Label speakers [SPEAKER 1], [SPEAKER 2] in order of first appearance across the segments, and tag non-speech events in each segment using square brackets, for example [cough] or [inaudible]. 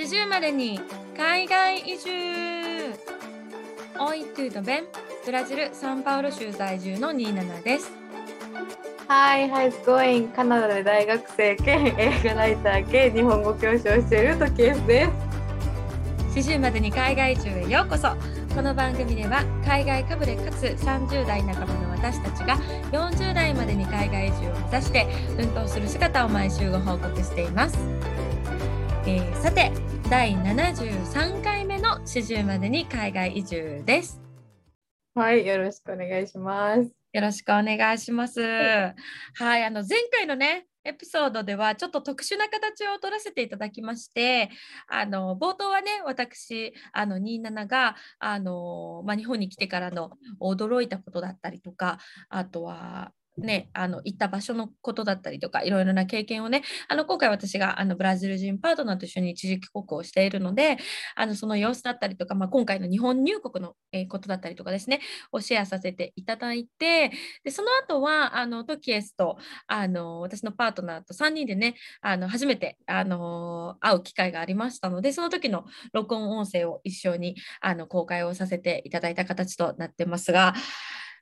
[SPEAKER 1] 四十までに海外移住。オイトゥードベンブラジル・サンパウロ州在住のニーナナです。
[SPEAKER 2] Hi, how's going? カナダで大学生兼映画ライター兼日本語教師をしているです。
[SPEAKER 1] 四十までに海外移住へようこそ。この番組では海外かぶれかつ30代半ばの私たちが40代までに海外移住を目指して奮闘する姿を毎週ご報告しています、えー、さて第73回目の四十までに海外移住です。
[SPEAKER 2] はいよろしくお願いします。
[SPEAKER 1] よろしくお願いします。はい、あの前回のねエピソードではちょっと特殊な形を取らせていただきましてあの冒頭はね私あの27があの、まあ、日本に来てからの驚いたことだったりとかあとはね、あの行った場所のことだったりとかいろいろな経験をねあの今回私があのブラジル人パートナーと一緒に一時帰国をしているのであのその様子だったりとか、まあ、今回の日本入国の、えことだったりとかですねをシェアさせていただいてでその後はあのトキエスとあの私のパートナーと3人でねあの初めてあの会う機会がありましたのでその時の録音音声を一緒にあの公開をさせていただいた形となってますが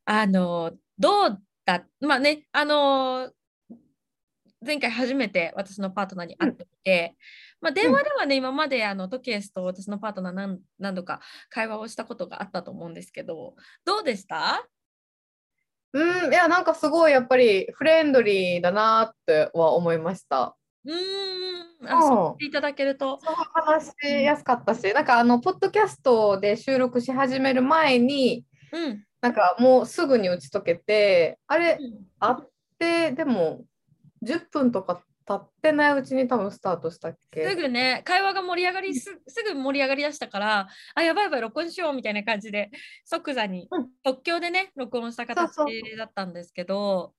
[SPEAKER 1] あのどうた。まあね、あのー、前回初めて私のパートナーに会ってみて、うん、まあ、電話ではね、うん、今まであのトキエスと私のパートナー何何度か会話をしたことがあったと思うんですけど、どうでした？
[SPEAKER 2] うん、いや、なんかすごいやっぱりフレンドリーだなっては思いました。
[SPEAKER 1] うん、あ、そういただけると。
[SPEAKER 2] 話しやすかったし、なんかあの、ポッドキャストで収録し始める前に、うん、なんかもうすぐに打ち解けてあれ、うん、あってでも10分とか経ってないうちに多分スタートしたっけ？
[SPEAKER 1] すぐね会話が盛り上がりすすぐ盛り上がりだしたからあやばいやばい録音しようみたいな感じで即座に、うん、即興でね録音した形だったんですけど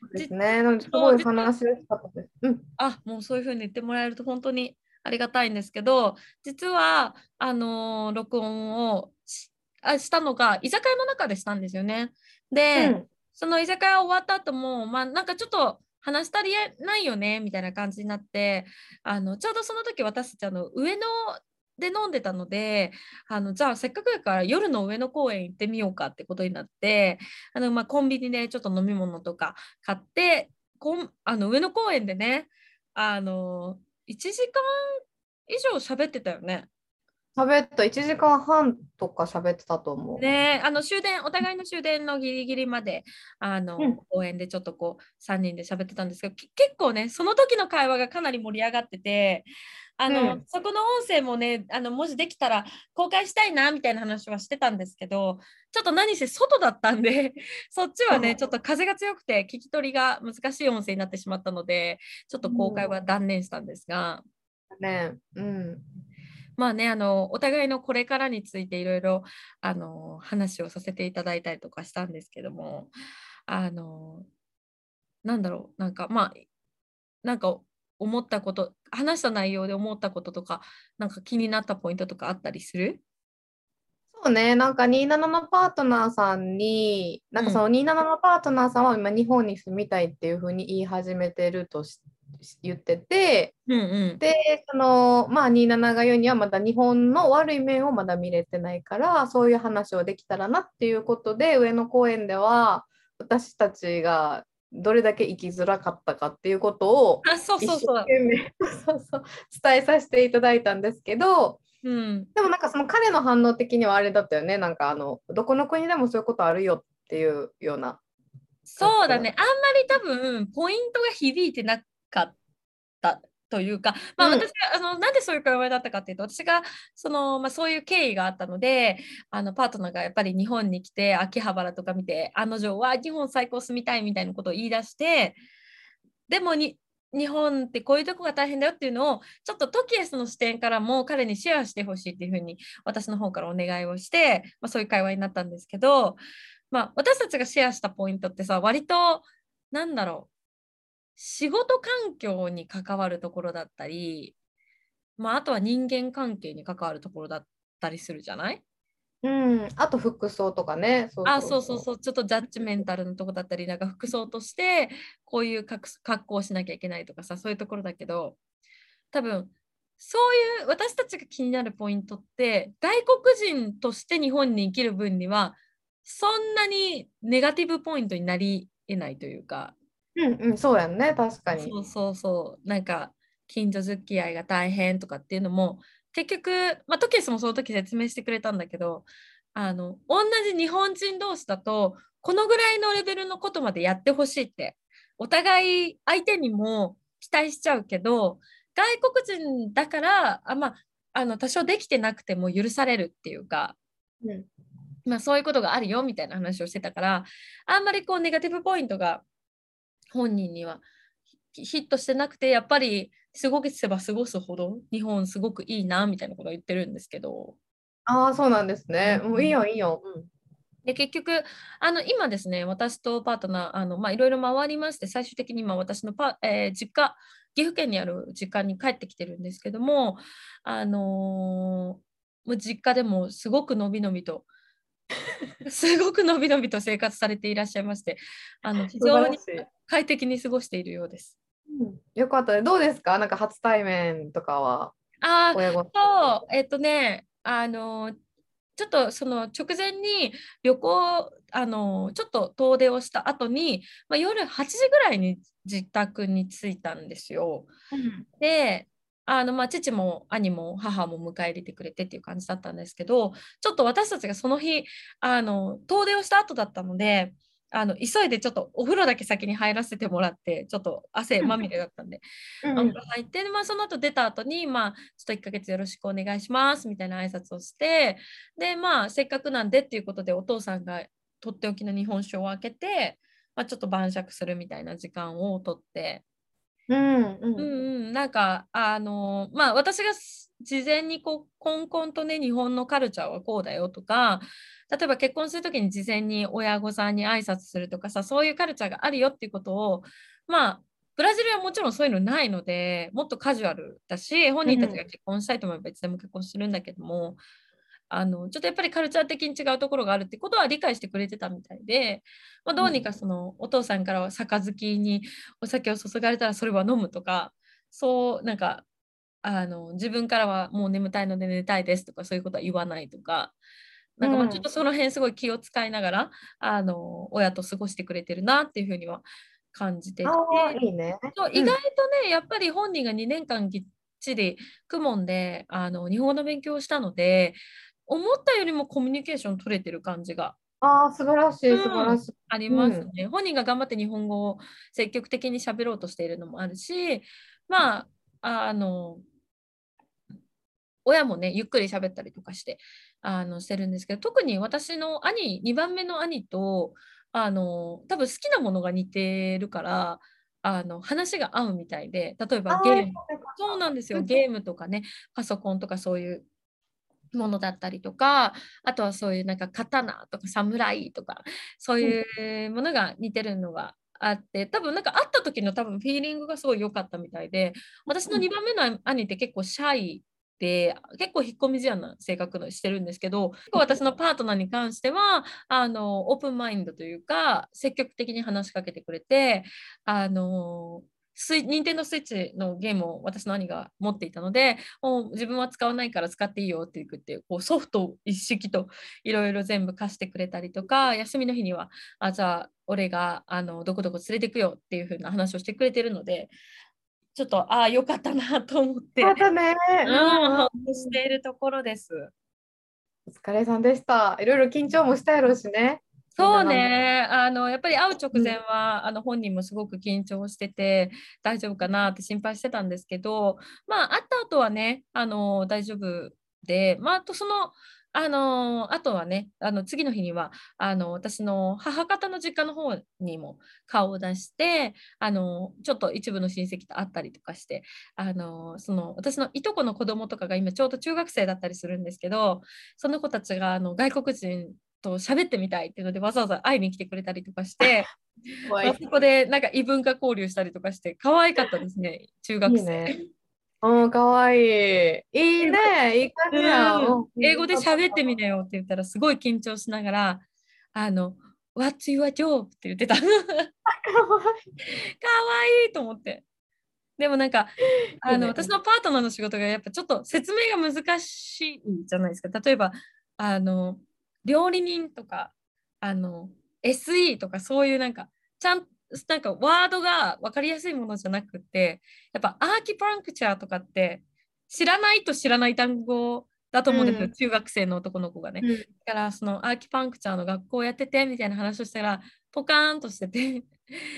[SPEAKER 2] そうですね。すごい話しやすかったです、
[SPEAKER 1] うん、あもうそういうふうに言ってもらえると本当にありがたいんですけど実はあのー、録音をあしたのが居酒屋の中でしたんですよね。で、うん、その居酒屋終わった後もまあなんかちょっと話したりないよねみたいな感じになってあのちょうどその時私たちあの上野で飲んでたのであのじゃあせっかくだから夜の上野公園行ってみようかってことになってあの、まあ、コンビニでちょっと飲み物とか買ってこんあの上野公園でねあの1時間以上喋ってたよね。
[SPEAKER 2] 喋った。1時間半とか喋ってたと思う。
[SPEAKER 1] ねあの終電お互いの終電のギリギリまであの、うん、公園でちょっとこう3人で喋ってたんですけど結構ねその時の会話がかなり盛り上がっててあの、うん、そこの音声もねあの文字できたら公開したいなみたいな話はしてたんですけどちょっと何せ外だったんで [laughs] そっちはね、ちょっと風が強くて聞き取りが難しい音声になってしまったのでちょっと公開は断念したんですが。
[SPEAKER 2] ねうん
[SPEAKER 1] まあね、あのお互いのこれからについていろいろあの話をさせていただいたりとかしたんですけども、あのなんだろう、なんかまあ、なんか思ったこと、話した内容で思ったこととか、なんか気になったポイントとかあったりする？
[SPEAKER 2] そうね、なんか27のパートナーさんに、なんかその27のパートナーさんは今日本に住みたいっていうふうに言い始めてるとし言ってて、うんうん、でそのまあ27が言うにはまだ日本の悪い面をまだ見れてないからそういう話をできたらなっていうことで上野公園では私たちがどれだけ生きづらかったかっていうことを
[SPEAKER 1] 一生
[SPEAKER 2] 懸命伝えさせていただいたんですけど、うん、でもなんかその彼の反応的にはあれだったよね。なんかあのどこの国でもそういうことあるよっていうような。
[SPEAKER 1] そうだね。あんまり多分ポイントが響いてなかったというか、まあ、私が、うん、あのなんでそういう会話だったかっていうと私がその、まあ、そういう経緯があったのであのパートナーがやっぱり日本に来て秋葉原とか見て案の定は日本最高住みたいみたいなことを言い出してでもに日本ってこういうとこが大変だよっていうのをちょっとトキエスの視点からも彼にシェアしてほしいっていうふうに私の方からお願いをして、まあ、そういう会話になったんですけど、まあ、私たちがシェアしたポイントってさ割となんだろう仕事環境に関わるところだったり、まあ、あとは人間関係に関わるところだったりするじゃない？
[SPEAKER 2] うん、あと服装とかね。
[SPEAKER 1] そうあそうそうそうちょっとジャッジメンタルなとこだったりなんか服装としてこういう格好をしなきゃいけないとかさそういうところだけど多分そういう私たちが気になるポイントって外国人として日本に生きる分にはそんなにネガティブポイントになりえないというか。
[SPEAKER 2] うんうん、そうやんね確かに。
[SPEAKER 1] そうそうそうなんか近所付き合いが大変とかっていうのも結局、まあ、トキスもその時説明してくれたんだけどあの同じ日本人同士だとこのぐらいのレベルのことまでやってほしいってお互い相手にも期待しちゃうけど外国人だからあ、まあ、あの多少できてなくても許されるっていうか、うん、まあ、そういうことがあるよみたいな話をしてたからあんまりこうネガティブポイントが本人にはヒットしてなくてやっぱり過ごせば過ごすほど日本すごくいいなみたいなことを言ってるんですけど。
[SPEAKER 2] ああそうなんですね。もういいよいいよ。うん
[SPEAKER 1] で結局あの今ですね私とパートナーあの、まあ、いろいろ回りまして最終的に今私のパ、えー、実家岐阜県にある実家に帰ってきてるんですけどもあのー、もう実家でもすごくのびのびと [laughs] すごくのびのびと生活されていらっしゃいましてあの [laughs] 非常に快適に過ごしているようです。
[SPEAKER 2] うん、よかったね。どうですか？なんか初対面とかは？
[SPEAKER 1] ああ、そう、えっとね、あの、ちょっとその直前に旅行あのちょっと遠出をした後に、まあ、夜8時ぐらいに自宅に着いたんですよ。うん、であのまあ父も兄も母も迎え入れてくれてっていう感じだったんですけどちょっと私たちがその日あの遠出をした後だったのであの急いでちょっとお風呂だけ先に入らせてもらってちょっと汗まみれだったんで、うん、入って、まあ、その後出た後にまあちょっと1ヶ月よろしくお願いしますみたいな挨拶をしてでまあせっかくなんでっていうことでお父さんがとっておきの日本酒を開けて、まあ、ちょっと晩酌するみたいな時間をとって。
[SPEAKER 2] うんうん。うん
[SPEAKER 1] うん、なんかあのまあ私が事前にこうこんこんとね日本のカルチャーはこうだよとか例えば結婚する時に事前に親御さんに挨拶するとかさそういうカルチャーがあるよっていうことをまあブラジルはもちろんそういうのないのでもっとカジュアルだし本人たちが結婚したいと思えばいつでも結婚するんだけども、うん、あのちょっとやっぱりカルチャー的に違うところがあるってことは理解してくれてたみたいで、まあ、どうにかその、お父さんからは杯にお酒を注がれたらそれは飲むとかそうなんかあの自分からはもう眠たいので寝たいですとかそういうことは言わないとか。なんかまあちょっとその辺すごい気を使いながら、うん、あの親と過ごしてくれてるなっていうふうには感じてて。
[SPEAKER 2] いいね、
[SPEAKER 1] 意外とね、やっぱり本人が2年間ぎっちり公文であの日本語の勉強をしたので思ったよりもコミュニケーション取れてる感じが。
[SPEAKER 2] ああ、素晴らしい、素晴らしい。
[SPEAKER 1] ありますね、うん、本人が頑張って日本語を積極的に喋ろうとしているのもあるし、まあ、あの、親もね、ゆっくり喋ったりとかしてあのしてるんですけど、特に私の兄、2番目の兄と、あの多分好きなものが似てるから、あの話が合うみたいで、例えばゲーム、そうなんですよ、ゲームとかね、パソコンとかそういうものだったりとかあとはそういうなんか刀とか侍とかそういうものが似てるのがあって多分なんか会った時の多分フィーリングがすごい良かったみたいで私の2番目の兄って結構シャイで結構引っ込み思案な性格のしてるんですけど結構私のパートナーに関してはあのオープンマインドというか積極的に話しかけてくれてあのスイ任天堂スイッチのゲームを私の兄が持っていたので、もう自分は使わないから使っていいよって言ってこうソフト一式といろいろ全部貸してくれたりとか、休みの日には、あじゃあ俺があのどこどこ連れてくよっていう風な話をしてくれてるので、ちょっとああ、よかったなと思って、
[SPEAKER 2] またね、
[SPEAKER 1] うん、しているところです。
[SPEAKER 2] お疲れさんでした。いろいろ緊張もしたやろうしね。
[SPEAKER 1] そうね。あのやっぱり会う直前は、うん、あの本人もすごく緊張してて大丈夫かなって心配してたんですけどまあ会った後はねあの大丈夫でまああとそのあのあとはねあの次の日にはあの私の母方の実家の方にも顔を出してあのちょっと一部の親戚と会ったりとかしてあのその私のいとこの子供とかが今ちょうど中学生だったりするんですけどその子たちがあの外国人と喋ってみたいっていうのでわざわざ会いに来てくれたりとかしてあそこでなんか異文化交流したりとかして可愛かったですね中学生。いいね
[SPEAKER 2] うん、かわいい。いいね。いい感じや、
[SPEAKER 1] うん、英語で喋ってみなよって言ったら、すごい緊張しながら、あの、What's your job? って言ってた。かわいい。かわいいと思って。でもなんかあの私のパートナーの仕事がやっぱちょっと説明が難しいじゃないですか例えばあの料理人とかあの SE とかそういうなんかちゃんなんかワードが分かりやすいものじゃなくてやっぱアーキパンクチャーとかって知らないと知らない単語だと思うんですよ、
[SPEAKER 2] うん
[SPEAKER 1] 中学生の男の子がね。
[SPEAKER 2] うん
[SPEAKER 1] だからそのアーキパンクチャーの学校やっててみたいな話をしたらポカーンとしてて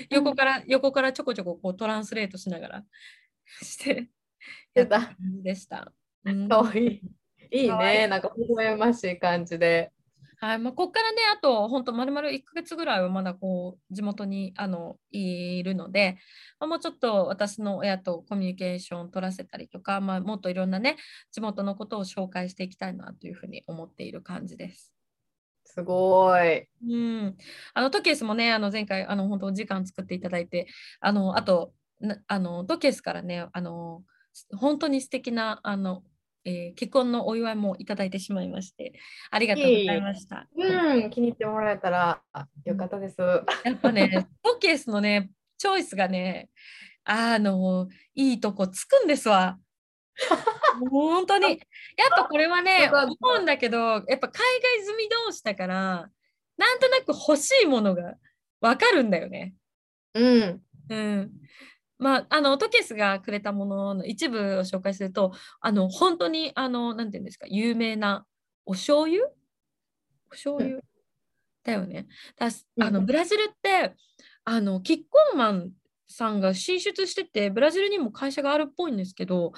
[SPEAKER 1] 横から、横からちょこちょここうトランスレートしながらして
[SPEAKER 2] やだ
[SPEAKER 1] った感じでした。うん
[SPEAKER 2] かわいい。いい
[SPEAKER 1] かわいい
[SPEAKER 2] ね。なんか、微笑ましい感じで。
[SPEAKER 1] はいまあ、ここからねあと本当まるまる1ヶ月ぐらいはまだこう地元にあのいるので、まあ、もうちょっと私の親とコミュニケーションを取らせたりとか、まあ、もっといろんなね地元のことを紹介していきたいなというふうに思っている感じです。
[SPEAKER 2] すごい。
[SPEAKER 1] うん、あのトケースもねあの前回あの本当お時間作っていただいてあのあとなあのトケースからねあの本当に素敵なあの、えー結婚のお祝いもいただいてしまいましてありがとうございました。
[SPEAKER 2] うん、気に入ってもらえたらあよかったです。
[SPEAKER 1] やっぱね [laughs] トケースのねチョイスがねあのいいとこつくんですわ。[laughs] 本当にやっぱこれはね思うんだけどやっぱ海外済み同士だからなんとなく欲しいものが分かるんだよね。
[SPEAKER 2] うん。
[SPEAKER 1] うん。まあ、あのトケスがくれたものの一部を紹介するとあの本当にあのなんていうんですか有名なお醤油？お醤油、だよね。だすあの
[SPEAKER 2] うん
[SPEAKER 1] ブラジルってあのキッコーマンさんが進出しててブラジルにも会社があるっぽいんですけど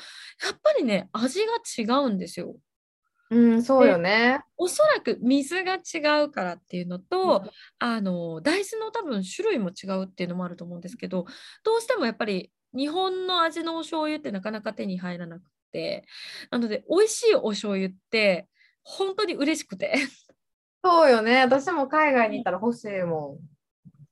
[SPEAKER 1] やっぱりね味が違うんですよ。
[SPEAKER 2] うん、そうよね。
[SPEAKER 1] おそらく水が違うからっていうのと、あの大豆の多分種類も違うっていうのもあると思うんですけどどうしてもやっぱり日本の味のお醤油ってなかなか手に入らなくてなので美味しいお醤油って本当に嬉しくて [laughs]
[SPEAKER 2] そうよね。私も海外にいたら欲しいもん。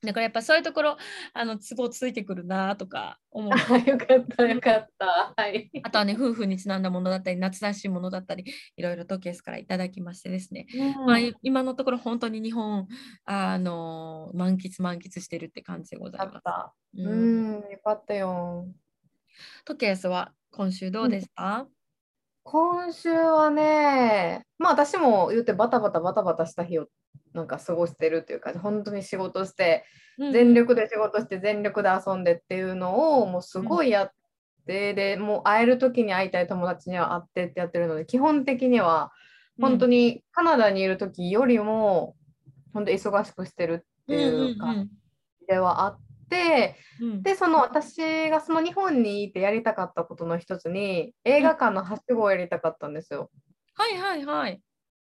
[SPEAKER 1] だからやっぱそういうところあの都合ついてくるなとか思う
[SPEAKER 2] あよかった、よかった。はい。
[SPEAKER 1] あとはね夫婦にちなんだものだったり夏らしいものだったりいろいろとケースからいただきましてですねまあ、い今のところ本当に日本あの満喫満喫してるって感じでございます。う
[SPEAKER 2] うんん、よかったよ。
[SPEAKER 1] トケースは今週どうですか、
[SPEAKER 2] 今週はね、まあ私も言ってバタバタバタバタした日をなんか過ごしてるっていうか、本当に仕事して、
[SPEAKER 1] うん
[SPEAKER 2] 全力で仕事して全力で遊んでっていうのをもうすごいやって、でもう会える時に会いたい友達には会ってってやってるので基本的には本当
[SPEAKER 1] に
[SPEAKER 2] にカナダにいる時よりも本当忙しくしてるっていう感じではあって、でその私がその日本にいてやりたかったことの一つに映画館のはしごをやりたかったんですよ。
[SPEAKER 1] はいはいはい。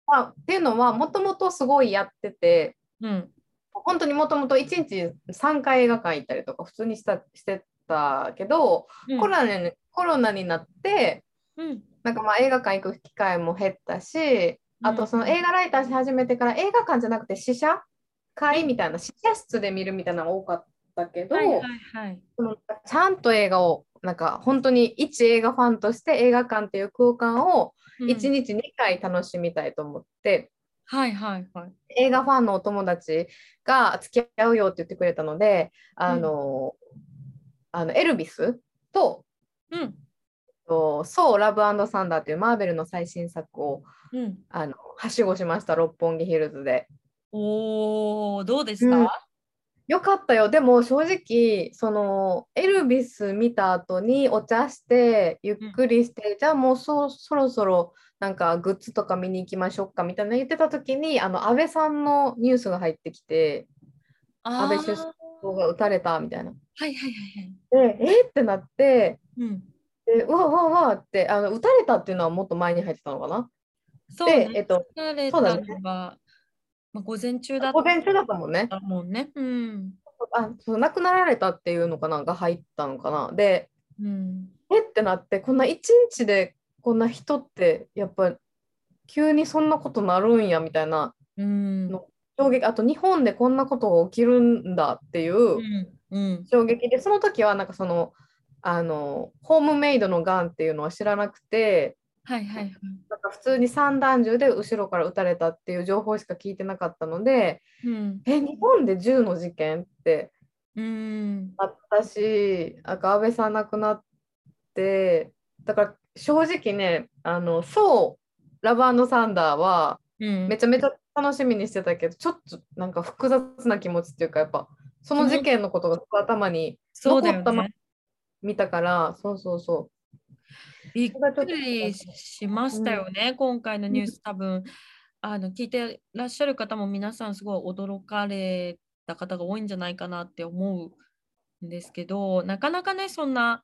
[SPEAKER 2] まあ、っていうのはもともとすごいやってて
[SPEAKER 1] うん。
[SPEAKER 2] 本当にもともと1日3回映画館行ったりとか普通にしたしてたけど、
[SPEAKER 1] うん。
[SPEAKER 2] コロナにコロナになって
[SPEAKER 1] うん。
[SPEAKER 2] なんかまあ映画館行く機会も減ったしあとその映画ライターし始めてから映画館じゃなくて試写会みたいな試写室で見るみたいなのが多かったけど、
[SPEAKER 1] はいはいはい。
[SPEAKER 2] ちゃんと映画をなんか本当に一映画ファンとして映画館っていう空間を
[SPEAKER 1] うん
[SPEAKER 2] 1日2回楽しみたいと思って、
[SPEAKER 1] はいはいはい。
[SPEAKER 2] 映画ファンのお友達が付き合うよって言ってくれたのであの、あのエルビスと
[SPEAKER 1] うん
[SPEAKER 2] とソー・ラブサンダーっていうマーベルの最新作を
[SPEAKER 1] うん。
[SPEAKER 2] あのはしごしました六本木ヒルズで。
[SPEAKER 1] おおどうでした？
[SPEAKER 2] うんよかったよ。でも正直、そのエルビス見た後にお茶して、ゆっくりして、じゃあもうそそろそろなんかグッズとか見に行きましょうかみたいな言ってた時に、あの安倍さんのニュースが入ってきて、安倍首相が撃たれたみたいな。
[SPEAKER 1] はいはいはいはい。
[SPEAKER 2] で、えってなって、
[SPEAKER 1] うん。
[SPEAKER 2] でうわうわうわってあの、撃たれたっていうのはもっと前に入ってたのかな？
[SPEAKER 1] そうね。
[SPEAKER 2] で、えっと、そうだね
[SPEAKER 1] まあ、午前中だっ
[SPEAKER 2] 午前中だったもんね。
[SPEAKER 1] たもんね。うん。
[SPEAKER 2] あそう亡くなられたっていうのかなが入ったのかな。で、
[SPEAKER 1] うん。
[SPEAKER 2] えってなってこんな一日でこんな人ってやっぱ急にそんなことなるんやみたいな
[SPEAKER 1] うん。
[SPEAKER 2] の衝撃あと日本でこんなことが起きるんだっていう
[SPEAKER 1] うん。うん。
[SPEAKER 2] 衝撃でその時はなんかそのあのホームメイドのがんっていうのは知らなくて
[SPEAKER 1] はいはいはい。
[SPEAKER 2] なんか普通に散弾銃で後ろから撃たれたっていう情報しか聞いてなかったので
[SPEAKER 1] うん。
[SPEAKER 2] え日本で銃の事件って
[SPEAKER 1] うん。
[SPEAKER 2] あったしなんか安倍さん亡くなってだから正直ねあのそうラブサンダーはめちゃめちゃ楽しみにしてたけど、ちょっとなんか複雑な気持ちっていうかやっぱその事件のことが頭に残ったまま見たから、そうそうそう
[SPEAKER 1] びっくりしましたよね、うん、今回のニュース、多分。あの聞いてらっしゃる方も皆さんすごい驚かれた方が多いんじゃないかなって思うんですけど、なかなかね、そんな、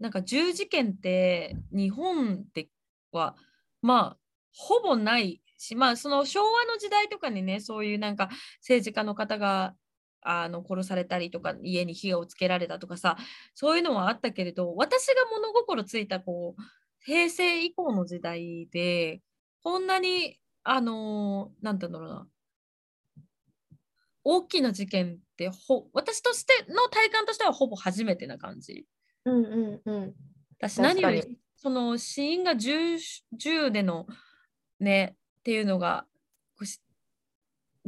[SPEAKER 1] なんか銃事件って日本では、まあ、ほぼないし、まあ、その昭和の時代とかにね、そういうなんか政治家の方があの殺されたりとか家に火をつけられたとかさそういうのはあったけれど私が物心ついたこう平成以降の時代でこんなにあのなんて言うんだろうな大きな事件ってほ私としての体感としてはほぼ初めてな感じ。
[SPEAKER 2] うんうんうん、
[SPEAKER 1] 私何よりその死因が 10, 10でのねっていうのが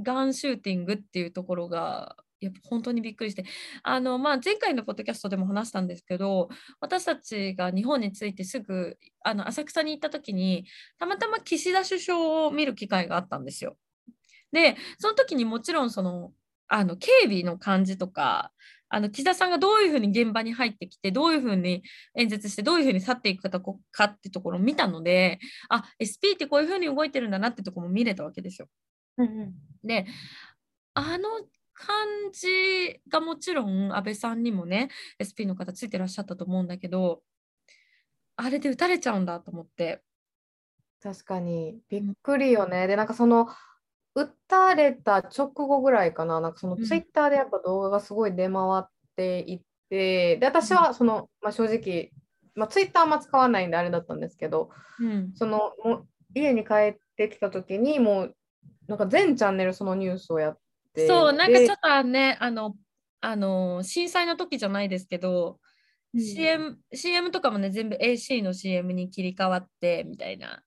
[SPEAKER 1] ガンシューティングっていうところがやっぱ本当にびっくりしてあの、まあ、前回のポッドキャストでも話したんですけど私たちが日本に着いてすぐあの浅草に行った時にたまたま岸田首相を見る機会があったんですよ。でその時にもちろんそのあの警備の感じとかあの岸田さんがどういうふうに現場に入ってきてどういうふうに演説してどういうふうに去っていくかかってところを見たのであ SP ってこういうふうに動いてるんだなってとこも見れたわけですよ。うん、であの感じがもちろん安倍さんにもね SP の方ついてらっしゃったと思うんだけどあれで撃たれちゃうんだと思って。
[SPEAKER 2] 確かに。びっくりよね、うん、でなんかその撃たれた直後ぐらいかな。なんかそのツイッターでやっぱ動画がすごい出回っていって、うん、で私はその、まあ、正直、まあ、ツイッターあんま使わないんであれだったんですけど、うん、そのも家に帰ってきた時にもうなんか全チャンネルそのニュースをやって。
[SPEAKER 1] そうなんかちょっとねあのあの震災の時じゃないですけど、うん、CM, CM とかもね全部 AC の CM に切り替わってみたいな。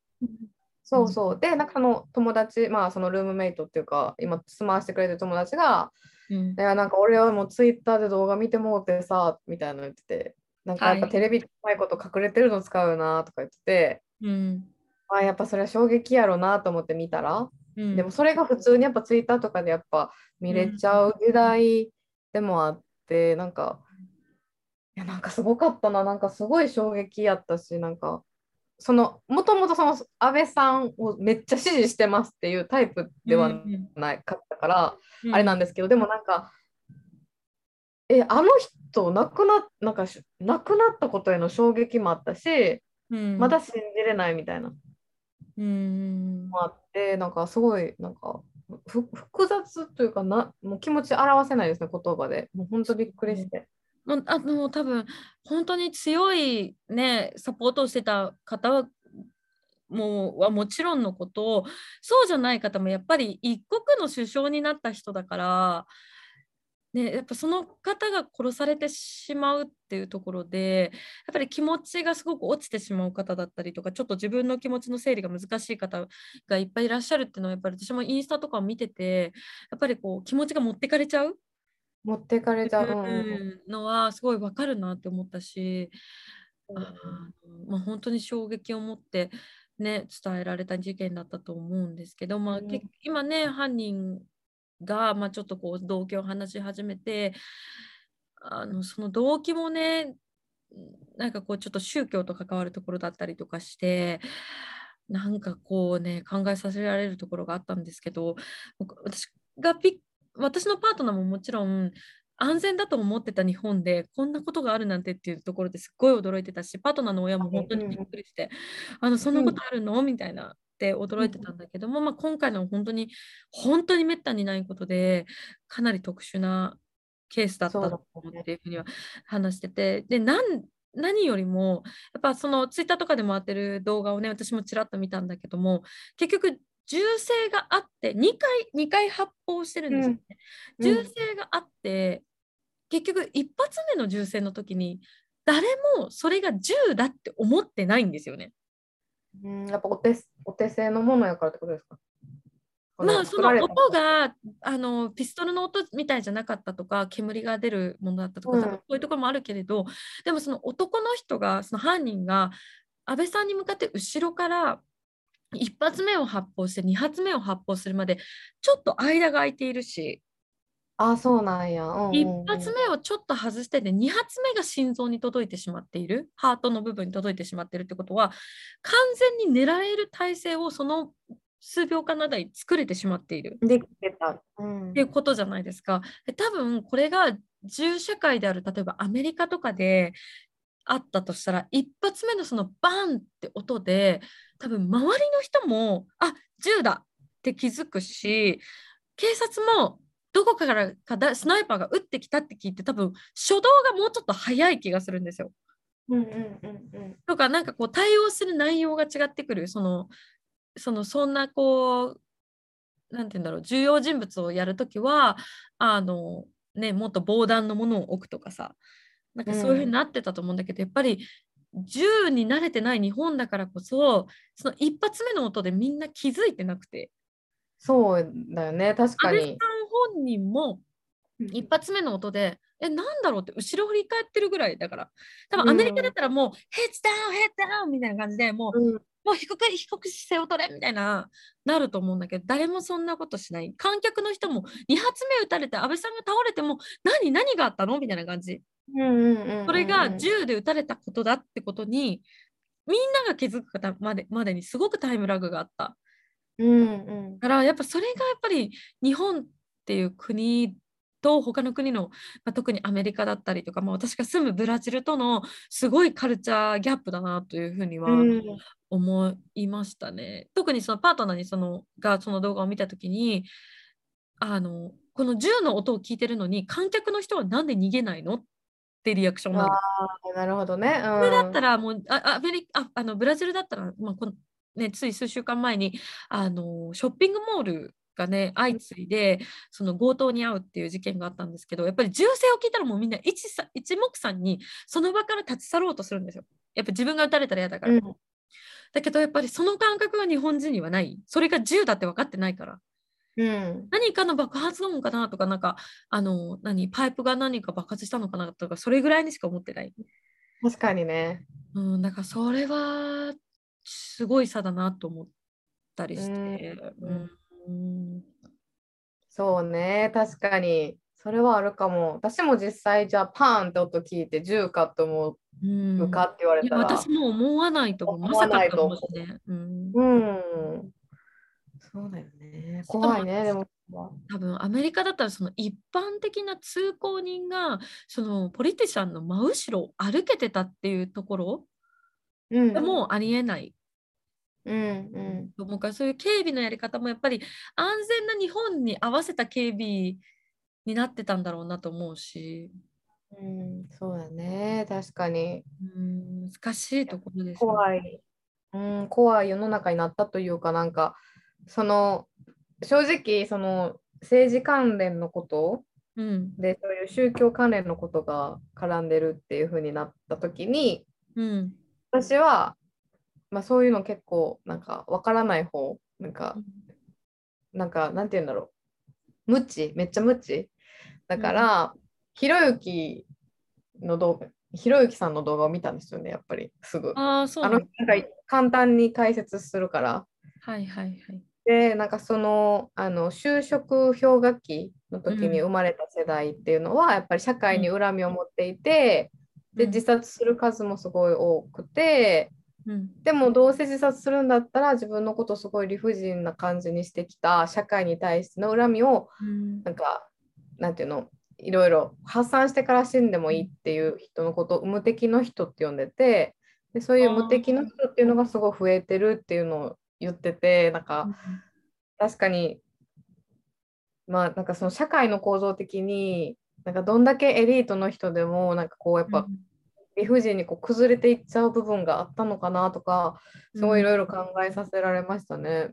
[SPEAKER 2] そうそう。で、なんかその友達、まあそのルームメイトっていうか、今住まわせてくれてる友達が、うん、いやなんか俺はもうツイッターで動画見てもうてさ、みたいなの言ってて、なんかやっぱテレビうまいこと隠れてるの使うなとか言ってて、うん、あやっぱそれは衝撃やろなと思って見たら、うん、でもそれが普通にやっぱツイッターとかでやっぱ見れちゃう時代でもあって、うん、なんかいやなんかすごかったな。なんかすごい衝撃やったしなんかそのもともとその安倍さんをめっちゃ支持してますっていうタイプではないかったから、うん、あれなんですけどでもなんかえあの人亡くななんか亡くなったことへの衝撃もあったし、うん、まだ信じれないみたいな。うん。もあってなんかすごいなんか複雑というかなもう気持ち表せないですね言葉でもう本当びっくりして。
[SPEAKER 1] もうあの多分本当に強いねサポートをしてた方はもはもちろんのことそうじゃない方もやっぱり一国の首相になった人だからね、やっぱその方が殺されてしまうっていうところでやっぱり気持ちがすごく落ちてしまう方だったりとかちょっと自分の気持ちの整理が難しい方がいっぱいいらっしゃるっていうのはやっぱり私もインスタとかを見ててやっぱりこう気持ちが持ってかれちゃう？
[SPEAKER 2] 持ってかれちゃ
[SPEAKER 1] うのはすごいわかるなって思ったし、うん、あまあ、本当に衝撃を持ってね伝えられた事件だったと思うんですけど、まあ、うん、今ね犯人が、まあ、ちょっとこう動機を話し始めてあのその動機もねなんかこうちょっと宗教と関わるところだったりとかしてなんかこうね考えさせられるところがあったんですけど私がピ私のパートナーももちろん安全だと思ってた日本でこんなことがあるなんてっていうところですっごい驚いてたしパートナーの親も本当にびっくりして、あのそんなことあるの？みたいな。って驚いてたんだけども、まあ、今回の本当に本当にめったにないことでかなり特殊なケースだったと思っていうふうには話しててで何何よりもやっぱそのツイッターとかで回ってる動画をね私もちらっと見たんだけども結局銃声があって2回2回発砲してるんですよね、うん、銃声があって結局一発目の銃声の時に誰もそれが銃だって思ってないんですよね。
[SPEAKER 2] うん、やっぱお手お手製のものやからってことですか？
[SPEAKER 1] まあその音があのピストルの音みたいじゃなかったとか煙が出るものだったとか、うん、そういうところもあるけれどでもその男の人がその犯人が安倍さんに向かって後ろから1発目を発砲して2発目を発砲するまでちょっと間が空いているし
[SPEAKER 2] あそうなんや、うんうん、
[SPEAKER 1] 1発目をちょっと外してで2発目が心臓に届いてしまっているハートの部分に届いてしまっているってことは完全に狙える体勢をその数秒間の間に作れてしまっている。
[SPEAKER 2] できてた、
[SPEAKER 1] うん、っていうことじゃないですか。で多分これが銃社会である例えばアメリカとかであったとしたら一発目のそのバンって音で多分周りの人もあ銃だって気づくし警察もどこからかだスナイパーが撃ってきたって聞いて多分初動がもうちょっと早い気がするんですよ。
[SPEAKER 2] うんうんうんうん、
[SPEAKER 1] とかなんかこう対応する内容が違ってくる。そのそのそんなこうなんて言うんだろう重要人物をやるときはあのねもっと防弾のものを置くとかさ。なんかそういうふうになってたと思うんだけど、うん、やっぱり銃に慣れてない日本だからこそその一発目の音でみんな気づいてなくて
[SPEAKER 2] そうだよね確かに。安
[SPEAKER 1] 倍さん本人も一発目の音で、え、なんだろうって後ろ振り返ってるぐらい。だから。多分アメリカだったらもう、ヘッズダウン、ヘッズダウンみたいな感じでもう、うん、もう低く低く姿勢を取れみたいななると思うんだけど誰もそんなことしない。観客の人も2発目撃たれて安倍さんが倒れても何何があったの？みたいな感じ、それが銃で撃たれたことだってことにみんなが気づくまでまでにすごくタイムラグがあった。
[SPEAKER 2] うんうん、
[SPEAKER 1] からやっぱそれがやっぱり日本っていう国と他の国の、まあ、特にアメリカだったりとか、まあ、私が住むブラジルとのすごいカルチャーギャップだなというふうには思いましたね。特にそのパートナーにそのがその動画を見た時にあのこの銃の音を聞いてるのに観客の人は何で逃げないのってリアクションな
[SPEAKER 2] なるほどね。
[SPEAKER 1] うん、それだったらもうあアメリカああのブラジルだったら、まあこのね、つい数週間前にあのショッピングモールがね相次いでその強盗に遭うっていう事件があったんですけどやっぱり銃声を聞いたらもうみんな一一目散にその場から立ち去ろうとするんですよ。やっぱ自分が撃たれたら嫌だから。うん、だけどやっぱりその感覚が日本人にはない。それが銃だって分かってないから。
[SPEAKER 2] うん、
[SPEAKER 1] 何かの爆発音かなとか、なんか、あの、何、パイプが何か爆発したのかなとか、それぐらいにしか思ってない。
[SPEAKER 2] 確かにね。
[SPEAKER 1] うん、だからそれは、すごい差だなと思ったりして。うん、うん
[SPEAKER 2] そうね、確かに。それはあるかも。私も実際じゃあパーンって音聞いて銃かと思うかって言われたら。
[SPEAKER 1] 私も思わないと思う。まさかかもしれない。うん、う
[SPEAKER 2] ん。そうだよね。怖いね、でも。
[SPEAKER 1] 多分アメリカだったらその一般的な通行人がそのポリティシャンの真後ろを歩けてたっていうところでもありえない。
[SPEAKER 2] うんうん、
[SPEAKER 1] 思うからそういう警備のやり方もやっぱり安全な日本に合わせた警備になってたんだろうなと思うし。
[SPEAKER 2] うん、そうだね。確かに、
[SPEAKER 1] うん、難しいところです、ね、
[SPEAKER 2] 怖い、うん、怖い世の中になったというかなんかその正直その政治関連のこと、
[SPEAKER 1] うん、
[SPEAKER 2] でそういう宗教関連のことが絡んでるっていう風になった時に、
[SPEAKER 1] うん、
[SPEAKER 2] 私はまあ、そういうの結構なんかわからない方なんか、うん、なんかなんて言うんだろう。無知めっちゃ無知。だから、ひろゆきの動画ひろゆきさんの動画を見たんですよねやっぱりすぐ。
[SPEAKER 1] あそう
[SPEAKER 2] あのなんか簡単に解説するから。
[SPEAKER 1] はいはいはい。
[SPEAKER 2] でなんかそのあの就職氷河期の時に生まれた世代っていうのは、うん、やっぱり社会に恨みを持っていて、うん、で自殺する数もすごい多くて、
[SPEAKER 1] うん、
[SPEAKER 2] でもどうせ自殺するんだったら自分のことすごい理不尽な感じにしてきた社会に対しての恨みを、
[SPEAKER 1] うん、
[SPEAKER 2] なんかなんていうのいろいろ発散してから死んでもいいっていう人のことを無敵の人って呼んでてでそういう無敵の人っていうのがすごい増えてるっていうのを言っててなんか、確かにまあなんかその社会の構造的になんかどんだけエリートの人でもなんかこうやっぱ、理不尽にこう崩れていっちゃう部分があったのかなとかすごいいろいろ考えさせられましたね。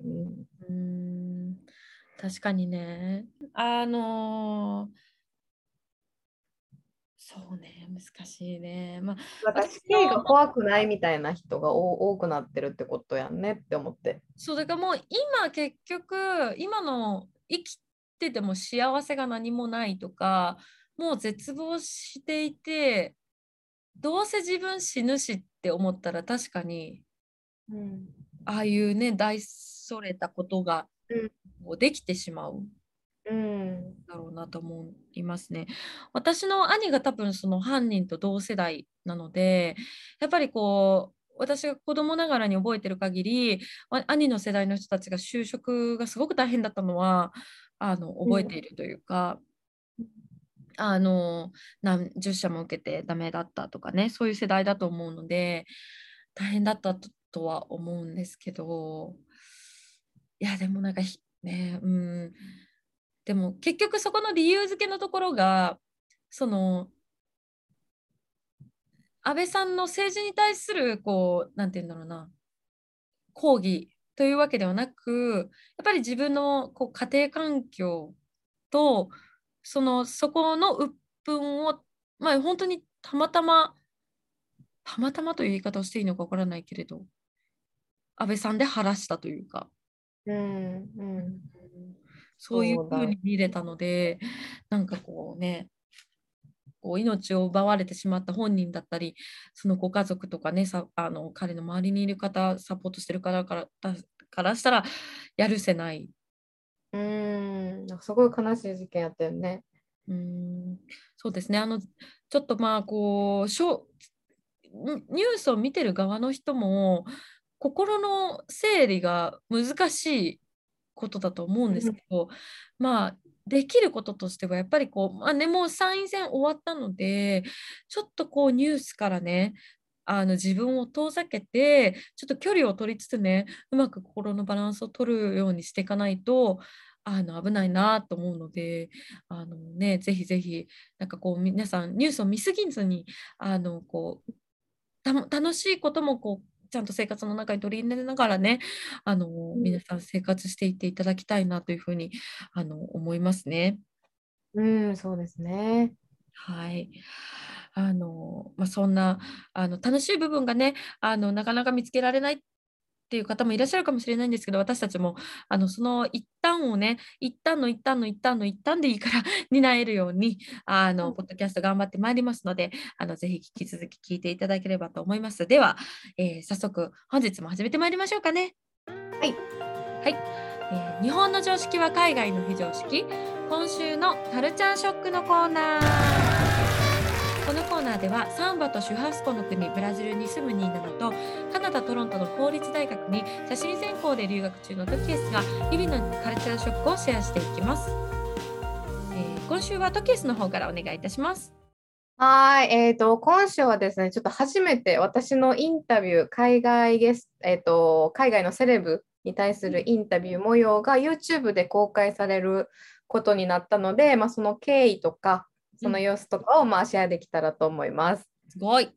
[SPEAKER 1] うん、ん確かにね。あのー、そうね、難しいね。まあ、
[SPEAKER 2] 死刑が怖くないみたいな人が多くなってるってことやんねって思って。
[SPEAKER 1] そうだからもう今結局今の生きてても幸せが何もないとかもう絶望していてどうせ自分死ぬしって思ったら確かに、うん、ああいうね大それたことが、もうできてしまう。うん、だろうなと思いますね。私の兄が多分その犯人と同世代なのでやっぱりこう私が子供ながらに覚えてる限り兄の世代の人たちが就職がすごく大変だったのはあの覚えているというか、うん、あの何十社も受けてダメだったとかねそういう世代だと思うので大変だったとは思うんですけどいやでもなんかねうん。でも結局そこの理由付けのところがその安倍さんの政治に対するこうなんて言うんだろうな抗議というわけではなくやっぱり自分のこう家庭環境とそのそこの鬱憤をまあ本当にたまたまたまたまという言い方をしていいのかわからないけれど安倍さんで晴らしたというか、うんうん、そういうふうに見れたのでなんかこうねこう命を奪われてしまった本人だったりそのご家族とかねさあの彼の周りにいる方サポートしてる方からからしたらやるせない
[SPEAKER 2] うんすごい悲しい事件やったよね。
[SPEAKER 1] うんそうですねあのちょっとまあこうしょニュースを見てる側の人も心の整理が難しいことだと思うんですけど、うん、まあできることとしてはやっぱりこう、まあね、もう参院選終わったのでちょっとこうニュースからねあの自分を遠ざけてちょっと距離を取りつつねうまく心のバランスを取るようにしていかないとあの危ないなと思うのであの、ね、ぜひぜひなんかこう皆さんニュースを見すぎずにあのこう楽しいこともこうちゃんと生活の中に取り入れながらねあの、皆さん生活していっていただきたいなというふうにあの思いますね。
[SPEAKER 2] うん、そうですね。
[SPEAKER 1] はい。あのまあ、そんなあの楽しい部分がねあのなかなか見つけられないっていう方もいらっしゃるかもしれないんですけど私たちもあのその一旦をね一旦の一旦の一旦の一旦でいいから [laughs] 担えるようにあの、ポッドキャスト頑張ってまいりますのであのぜひ引き続き聞いていただければと思います。では、えー、早速本日も始めてまいりましょうかね。
[SPEAKER 2] はい、
[SPEAKER 1] はい。えー、日本の常識は海外の非常識。今週のカルチャーショックのコーナーこのコーナーではサンバとシュハスコの国ブラジルに住むニーナナとカナダ・トロントの公立大学に写真専攻で留学中のトキエスが日々のカルチャーショックをシェアしていきます、えー、今週はトキエスの方からお願いいたします。
[SPEAKER 2] はい、えーと、今週はですね、ちょっと初めて私のインタビュー、海外ゲスト、えーと、海外のセレブに対するインタビュー模様が YouTube で公開されることになったので、まあ、その経緯とか、その様子とかをまあシェアできたらと思います。
[SPEAKER 1] すごい。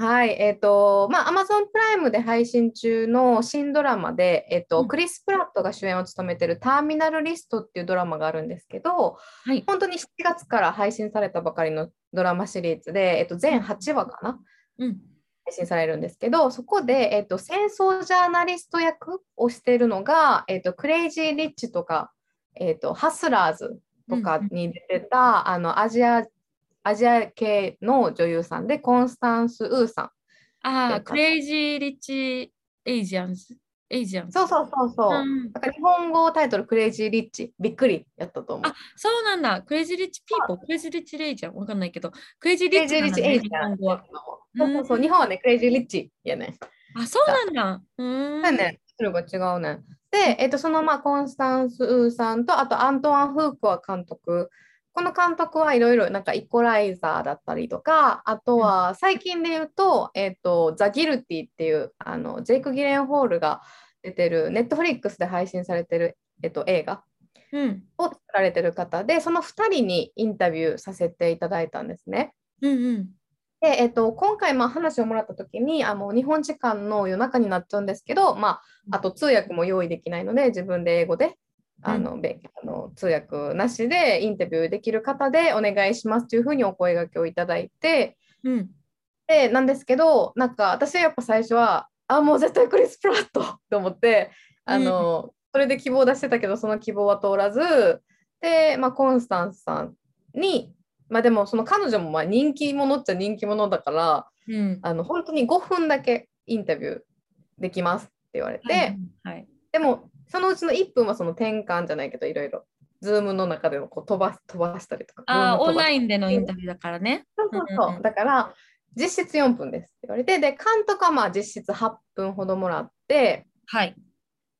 [SPEAKER 2] はい、えっ、ー、と、まあ、Amazon プライムで配信中の新ドラマで、えっ、ー、と、うん、クリス・プラットが主演を務めてるターミナルリストっていうドラマがあるんですけど、はい、本当に7月から配信されたばかりのドラマシリーズで、えっ、ー、と、全8話かな、うん、配信されるんですけど、そこで、えっと、戦争ジャーナリスト役をしているのが、えっと、クレイジー・リッチとか、えっと、ハスラーズとかに出てた、うん、あのアジアアジア系の女優さんでコンスタンス・ウーさん。
[SPEAKER 1] ああ、 Cra zy Rich Asians？Asian
[SPEAKER 2] そうそうそうそう。うん、なんか日本語タイトルクレイジー・リッチ。びっくりやったと思う。
[SPEAKER 1] あ、そうなんだ。 Crazy Rich People？Crazy Rich Asian？わかんないけど。 Crazy Rich、ね、 A sian。そう
[SPEAKER 2] そうそう。日本はね、クレイジー・リッチやね。
[SPEAKER 1] あ、そうなんだ。うん。だ
[SPEAKER 2] ね。それが違うね。で、えっと、そのまあコンスタンス・ウーさんと、あとアントワン・フークは監督。この監督はいろいろなんかイコライザーだったりとか、あとは最近で言うと、えっ、と、ザ・ギルティっていうあのジェイク・ギレンホールが出てる、ネットフリックスで配信されてる、えっと、映画を作られてる方で、その2人にインタビューさせていただいたんですね。
[SPEAKER 1] うんうん
[SPEAKER 2] で、えっと、今回まあ話をもらった時にあの日本時間の夜中になっちゃうんですけど、まあ、あと通訳も用意できないので自分で英語であの、べあの通訳なしでインタビューできる方でお願いしますというふうにお声がけをいただいて、
[SPEAKER 1] うん、
[SPEAKER 2] でなんですけどなんか私はやっぱ最初はあもう絶対クリス・プラット [laughs] と思ってあの、それで希望を出してたけどその希望は通らずで、まあ、コンスタンスさんにまあでもその彼女もまあ人気者っちゃ人気者だから
[SPEAKER 1] うん、
[SPEAKER 2] あの本当に5分だけインタビューできますって言われて、
[SPEAKER 1] はいはい、
[SPEAKER 2] でもそのうちの1分はその転換じゃないけどいろいろ。ズームの中でのこう飛ば飛ばしたりとか。
[SPEAKER 1] ああ、オンラ
[SPEAKER 2] イン
[SPEAKER 1] インでのインタビューだからね。
[SPEAKER 2] そうそうそう。
[SPEAKER 1] うんうん
[SPEAKER 2] だから、実質4分ですって言われて、で、監督はまあ実質8分ほどもらって、
[SPEAKER 1] はい。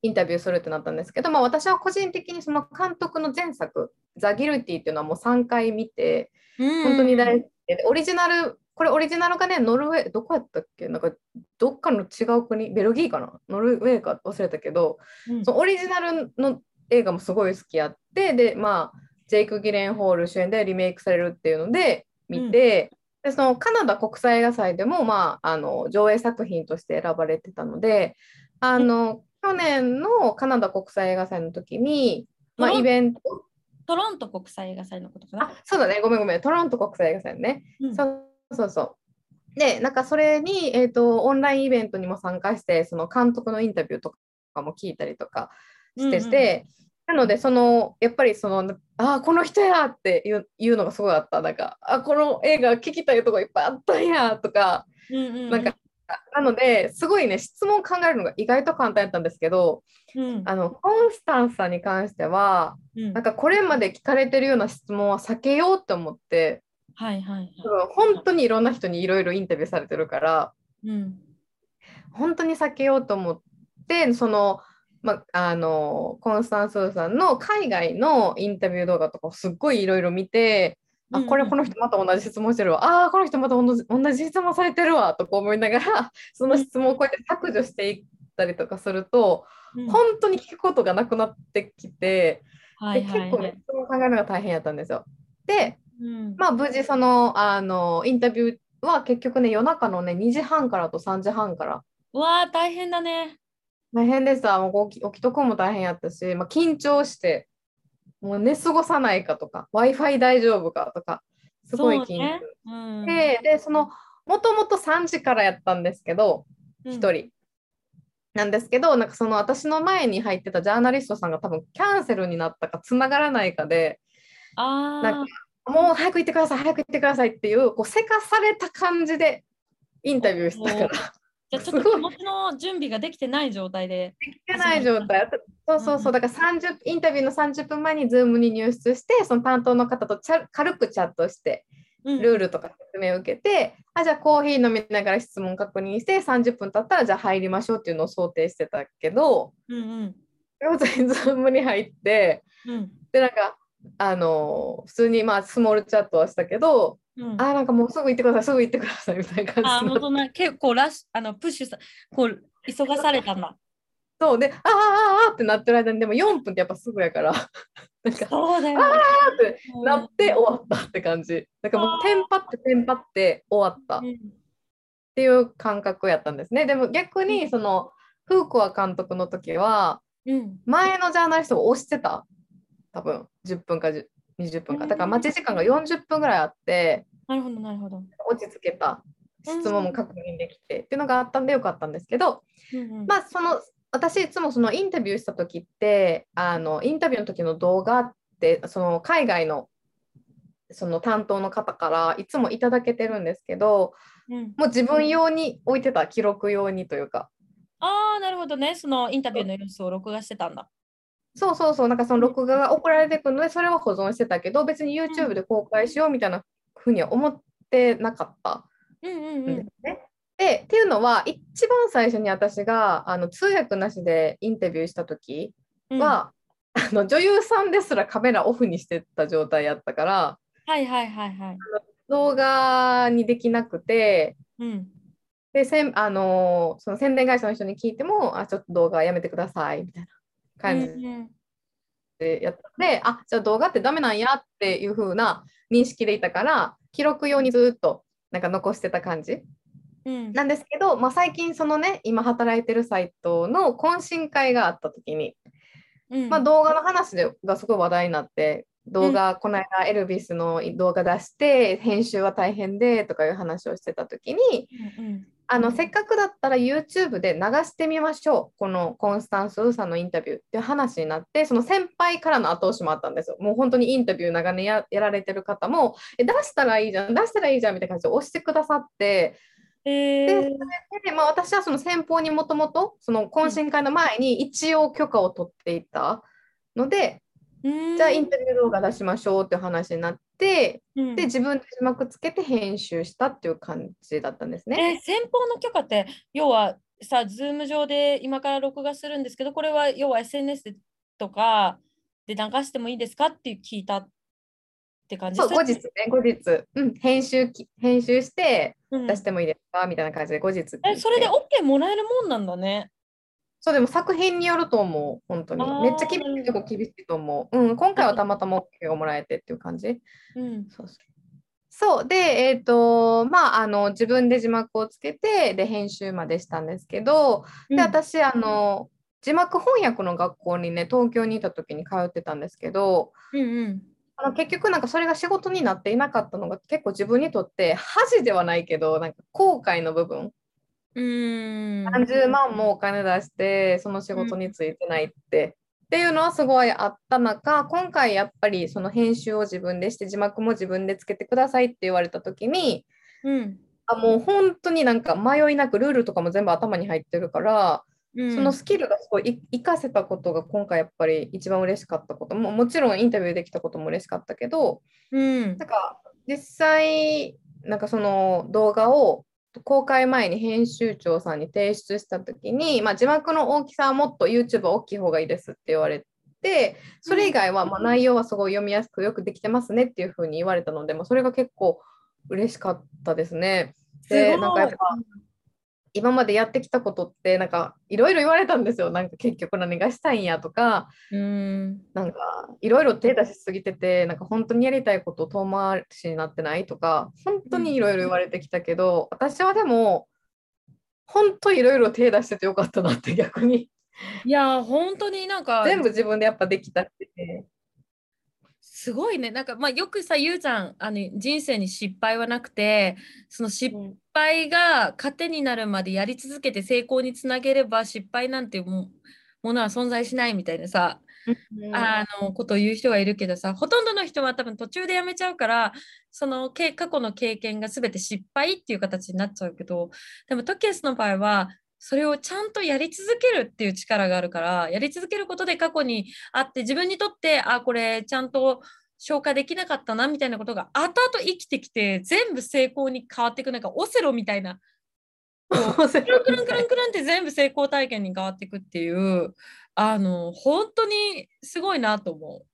[SPEAKER 2] インタビューするってなったんですけど、まあ、私は個人的にその監督の前作、ザ・ギルティっていうのはもう3回見て、
[SPEAKER 1] 本
[SPEAKER 2] 本当に大好きで、オリジナル、これオリジナルがね、ノルウェー、どこやったっけ？なんか、どっかの違う国、ベルギーかな？ノルウェーか忘れたけど、
[SPEAKER 1] うん。
[SPEAKER 2] そのオリジナルの映画もすごい好きやって、で、まあ、ジェイク・ギレンホール主演でリメイクされるっていうので見て、でそのカナダ国際映画祭でも、まあ、あの上映作品として選ばれてたので、あの去年のカナダ国際映画祭の時に、まあ、イベント、
[SPEAKER 1] トロント国際映画祭のことかな？
[SPEAKER 2] あそうだね、ごめんごめん、トロント国際映画祭ね。
[SPEAKER 1] うん
[SPEAKER 2] そうそうそう。で、なんかそれに、えーと、オンラインイベントにも参加して、その監督のインタビューとかも聞いたりとかしてて、なので、そのやっぱりその、ああ、この人やっていういうのがすごいあった。なんか、あこの映画聞きたいとこいっぱいあったんやとか、
[SPEAKER 1] うんうんうん
[SPEAKER 2] なんか、なので、すごいね、質問考えるのが意外と簡単やったんですけど、
[SPEAKER 1] うん。
[SPEAKER 2] あのコンスタンスさんに関しては、
[SPEAKER 1] うん。
[SPEAKER 2] なんかこれまで聞かれてるような質問は避けようって思って、
[SPEAKER 1] はいはいはい。
[SPEAKER 2] 本当にいろんな人にいろいろインタビューされてるから、
[SPEAKER 1] うん。
[SPEAKER 2] 本当に避けようと思って、その、ま、あのコンスタンスーさんの海外のインタビュー動画とかをすっごいいろいろ見て、あこれこの人また同じ質問してるわ。あーこの人また同じ同じ質問されてるわ。とか思いながら [laughs] その質問をこうやって削除していったりとかすると、
[SPEAKER 1] うん。
[SPEAKER 2] 本当に聞くことがなくなってきて、
[SPEAKER 1] はいはい
[SPEAKER 2] で結構ね質問考えるのが大変やったんですよ。で
[SPEAKER 1] うん。
[SPEAKER 2] まあ無事そのあのインタビューは結局ね夜中のね2時半からと3時半から。
[SPEAKER 1] うわあ大変だね。
[SPEAKER 2] 大変でした。もう起き起きとくのも大変やったし、まあ、緊張して、もう寝過ごさないかとか、Wi-Fi 大丈夫かとか、すごい緊張
[SPEAKER 1] そうね。うん。
[SPEAKER 2] で、で、その、もともと3時からやったんですけど、
[SPEAKER 1] うん。
[SPEAKER 2] 1人。なんですけど、なんかその私の前に入ってたジャーナリストさんが多分キャンセルになったか、つながらないかで、
[SPEAKER 1] あ
[SPEAKER 2] なんもう早く行ってください、早く行ってくださいっていう、こう、せかされた感じでインタビューしたから。
[SPEAKER 1] あ。じゃあちょっと気持ちの準備ができてない状態で。
[SPEAKER 2] できてない状態。そうそうそう。だから30インタビューの30分前に Zoom に入室して、その担当の方とチャ軽くチャットして、
[SPEAKER 1] うん
[SPEAKER 2] ルールとか説明を受けて、あじゃあコーヒー飲みながら質問確認して、30分経ったらじゃあ入りましょうっていうのを想定してたけど、
[SPEAKER 1] うんうん
[SPEAKER 2] 要するに Zoom に入って、
[SPEAKER 1] うん
[SPEAKER 2] で、なんか、あの普通にまあスモールチャットはしたけど、
[SPEAKER 1] うん
[SPEAKER 2] あなんかもうすぐ行ってください、すぐ行ってくださいみたいな感じ
[SPEAKER 1] あもうそんな結構ラッシュあのプッシュさこう急がされたんだ。
[SPEAKER 2] そうで、あーあーあーってなってる間に、でも4分ってやっぱすぐやから、なんか、
[SPEAKER 1] そうだよ、ね。
[SPEAKER 2] ってなって終わったって感じ。だからもうテンパってテンパって終わったっ
[SPEAKER 1] うん
[SPEAKER 2] ていう感覚やったんですね。でも逆にそのフーコア監督の時は
[SPEAKER 1] うん
[SPEAKER 2] 前のジャーナリストを押してた。多分10分か10 20分か。だから待ち時間が40分ぐらいあって
[SPEAKER 1] なるほどなるほど。
[SPEAKER 2] 落ち着けた質問も確認できてっていうのがあったんでよかったんですけど、
[SPEAKER 1] うんうん
[SPEAKER 2] まあその私いつもそのインタビューした時ってあのインタビューの時の動画ってその海外のその担当の方からいつもいただけてるんですけど
[SPEAKER 1] うん、
[SPEAKER 2] もう自分用に置いてた記録用にというか
[SPEAKER 1] ああなるほどねそのインタビューの様子を録画してたんだ。
[SPEAKER 2] そうそうそう。なんかその録画が送られてくるのでそれは保存してたけど別に YouTube で公開しようみたいなふうには思ってなかった。
[SPEAKER 1] うんうん
[SPEAKER 2] ん
[SPEAKER 1] うん。
[SPEAKER 2] ですね。でっていうのは一番最初に私があの通訳なしでインタビューした時
[SPEAKER 1] うん。
[SPEAKER 2] は、あの女優さんですらカメラオフにしてた状態やったから
[SPEAKER 1] はいはいはいはい。
[SPEAKER 2] 動画にできなくて
[SPEAKER 1] うん。
[SPEAKER 2] でせんあのその宣伝会社の人に聞いてもあちょっと動画やめてくださいみたいな感じ。
[SPEAKER 1] うんうん。
[SPEAKER 2] でやったので、あじゃあ動画ってダメなんやっていう風な認識でいたから記録用にずっとなんか残してた感じ。
[SPEAKER 1] うん。
[SPEAKER 2] なんですけど、まあ、最近そのね今働いてるサイトの懇親会があった時に
[SPEAKER 1] うん。
[SPEAKER 2] まあ、動画の話でがすごい話題になって動画、この間エルビスの動画出して編集は大変でとかいう話をしてた時に
[SPEAKER 1] うん
[SPEAKER 2] あのせっかくだったら YouTube で流してみましょう。このコンスタンス・ウーさんのインタビュー。っていう話になってその先輩からの後押しもあったんですよ。もう本当にインタビュー長年ややられてる方もえ出したらいいじゃん出したらいいじゃんみたいな感じで押してくださって。
[SPEAKER 1] え
[SPEAKER 2] で
[SPEAKER 1] ー
[SPEAKER 2] で、まあ、私はその先方にもともとその懇親会の前に一応許可を取っていたので、
[SPEAKER 1] うん。
[SPEAKER 2] じゃあインタビュー動画出しましょうって話になって
[SPEAKER 1] うん
[SPEAKER 2] で自分で字幕つけて編集したっていう感じだったんですね。
[SPEAKER 1] え先方の許可って要はさ、ズーム上で今から録画するんですけど、これは要は SNS でとかで流してもいいですかって聞いたって感じ
[SPEAKER 2] そう後
[SPEAKER 1] れ
[SPEAKER 2] 日ね後日、うん、編集き編集して
[SPEAKER 1] うん
[SPEAKER 2] 出してもいいですか、みたいな感じで後日
[SPEAKER 1] え、それで OK もらえるもんなんだね。
[SPEAKER 2] そうでも作品によると思う本当に。めっちゃ厳しいとこ厳しいと思う、うん、今回はたまたま OK がもらえてっていう感じ。
[SPEAKER 1] うん。
[SPEAKER 2] そうそうそうで、えっ、と、まあ、あの、自分で字幕をつけて、で、編集までしたんですけど、で、私、あの、字幕翻訳の学校にね、東京にいた時に通ってたんですけど、
[SPEAKER 1] うんうん。
[SPEAKER 2] あの結局なんかそれが仕事になっていなかったのが結構自分にとって恥ではないけどなんか後悔の部分
[SPEAKER 1] うーん。
[SPEAKER 2] 何十万もお金出してその仕事についてないって、っていうのはすごいあった中今回やっぱりその編集を自分でして字幕も自分でつけてくださいって言われた時に
[SPEAKER 1] うん。
[SPEAKER 2] あもう本当になんか迷いなくルールとかも全部頭に入ってるから、
[SPEAKER 1] うん、
[SPEAKER 2] そのスキルがすごい活かせたことが今回やっぱり一番嬉しかったことももちろんインタビューできたことも嬉しかったけど
[SPEAKER 1] うん
[SPEAKER 2] なんか実際なんかその動画を公開前に編集長さんに提出した時に、まあ、字幕の大きさはもっと YouTube は大きい方がいいですって言われてそれ以外はまあ内容はすごい読みやすくよくできてますねっていうふうに言われたので、まあ、それが結構嬉しかったですね。
[SPEAKER 1] すごい
[SPEAKER 2] でなんかやっぱ今までやってきたことってなんかいろいろ言われたんですよ。なんか結局何がしたいんやとか。
[SPEAKER 1] うん。
[SPEAKER 2] なんかいろいろ手出しすぎててなんか本当にやりたいこと遠回しになってないとか本当にいろいろ言われてきたけど、私はでも本当いろいろ手出しててよかったなって逆に。
[SPEAKER 1] いや、本当になんか、
[SPEAKER 2] 全部自分でやっぱできたって
[SPEAKER 1] すごいね。なんか、まあ、よくさ、ゆうちゃん、あの人生に失敗はなくて、その失
[SPEAKER 2] うん
[SPEAKER 1] 敗が糧になるまでやり続けて成功につなげれば失敗なんてもものは存在しないみたいなさ、あのことを言う人がいるけどさほとんどの人は多分途中でやめちゃうからそのけ過去の経験が全て失敗っていう形になっちゃうけどでもトキエスの場合はそれをちゃんとやり続けるっていう力があるからやり続けることで過去にあって自分にとってあこれちゃんと消化できなかったなみたいなことが後々生きてきて全部成功に変わっていくなんかオセロみたいなこう
[SPEAKER 2] くる
[SPEAKER 1] くるんくるんくるんくるんって全部成功体験に変わっていくっていうあの本当にすごいなと思う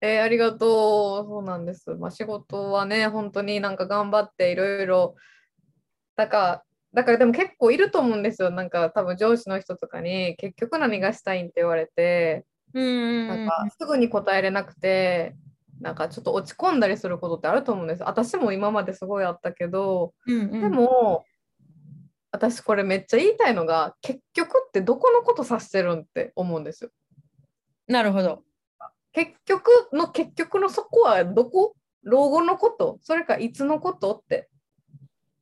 [SPEAKER 2] えーありがとう。そうなんです。まあ、仕事はね、本当になんか頑張っていろいろ。だから、だからでも結構いると思うんですよ。なんか多分上司の人とかに結局何がしたいんって言われて、
[SPEAKER 1] う。うん
[SPEAKER 2] なんかすぐに答えれなくて、なんかちょっと落ち込んだりすることってあると思うんです。私も今まですごいあったけど、
[SPEAKER 1] うんうん
[SPEAKER 2] でも、私これめっちゃ言いたいのが、結局ってどこのこと指してるんって思うんですよ。
[SPEAKER 1] なるほど。
[SPEAKER 2] 結局の結局のそこはどこ？老後のこと？それかいつのこと？って。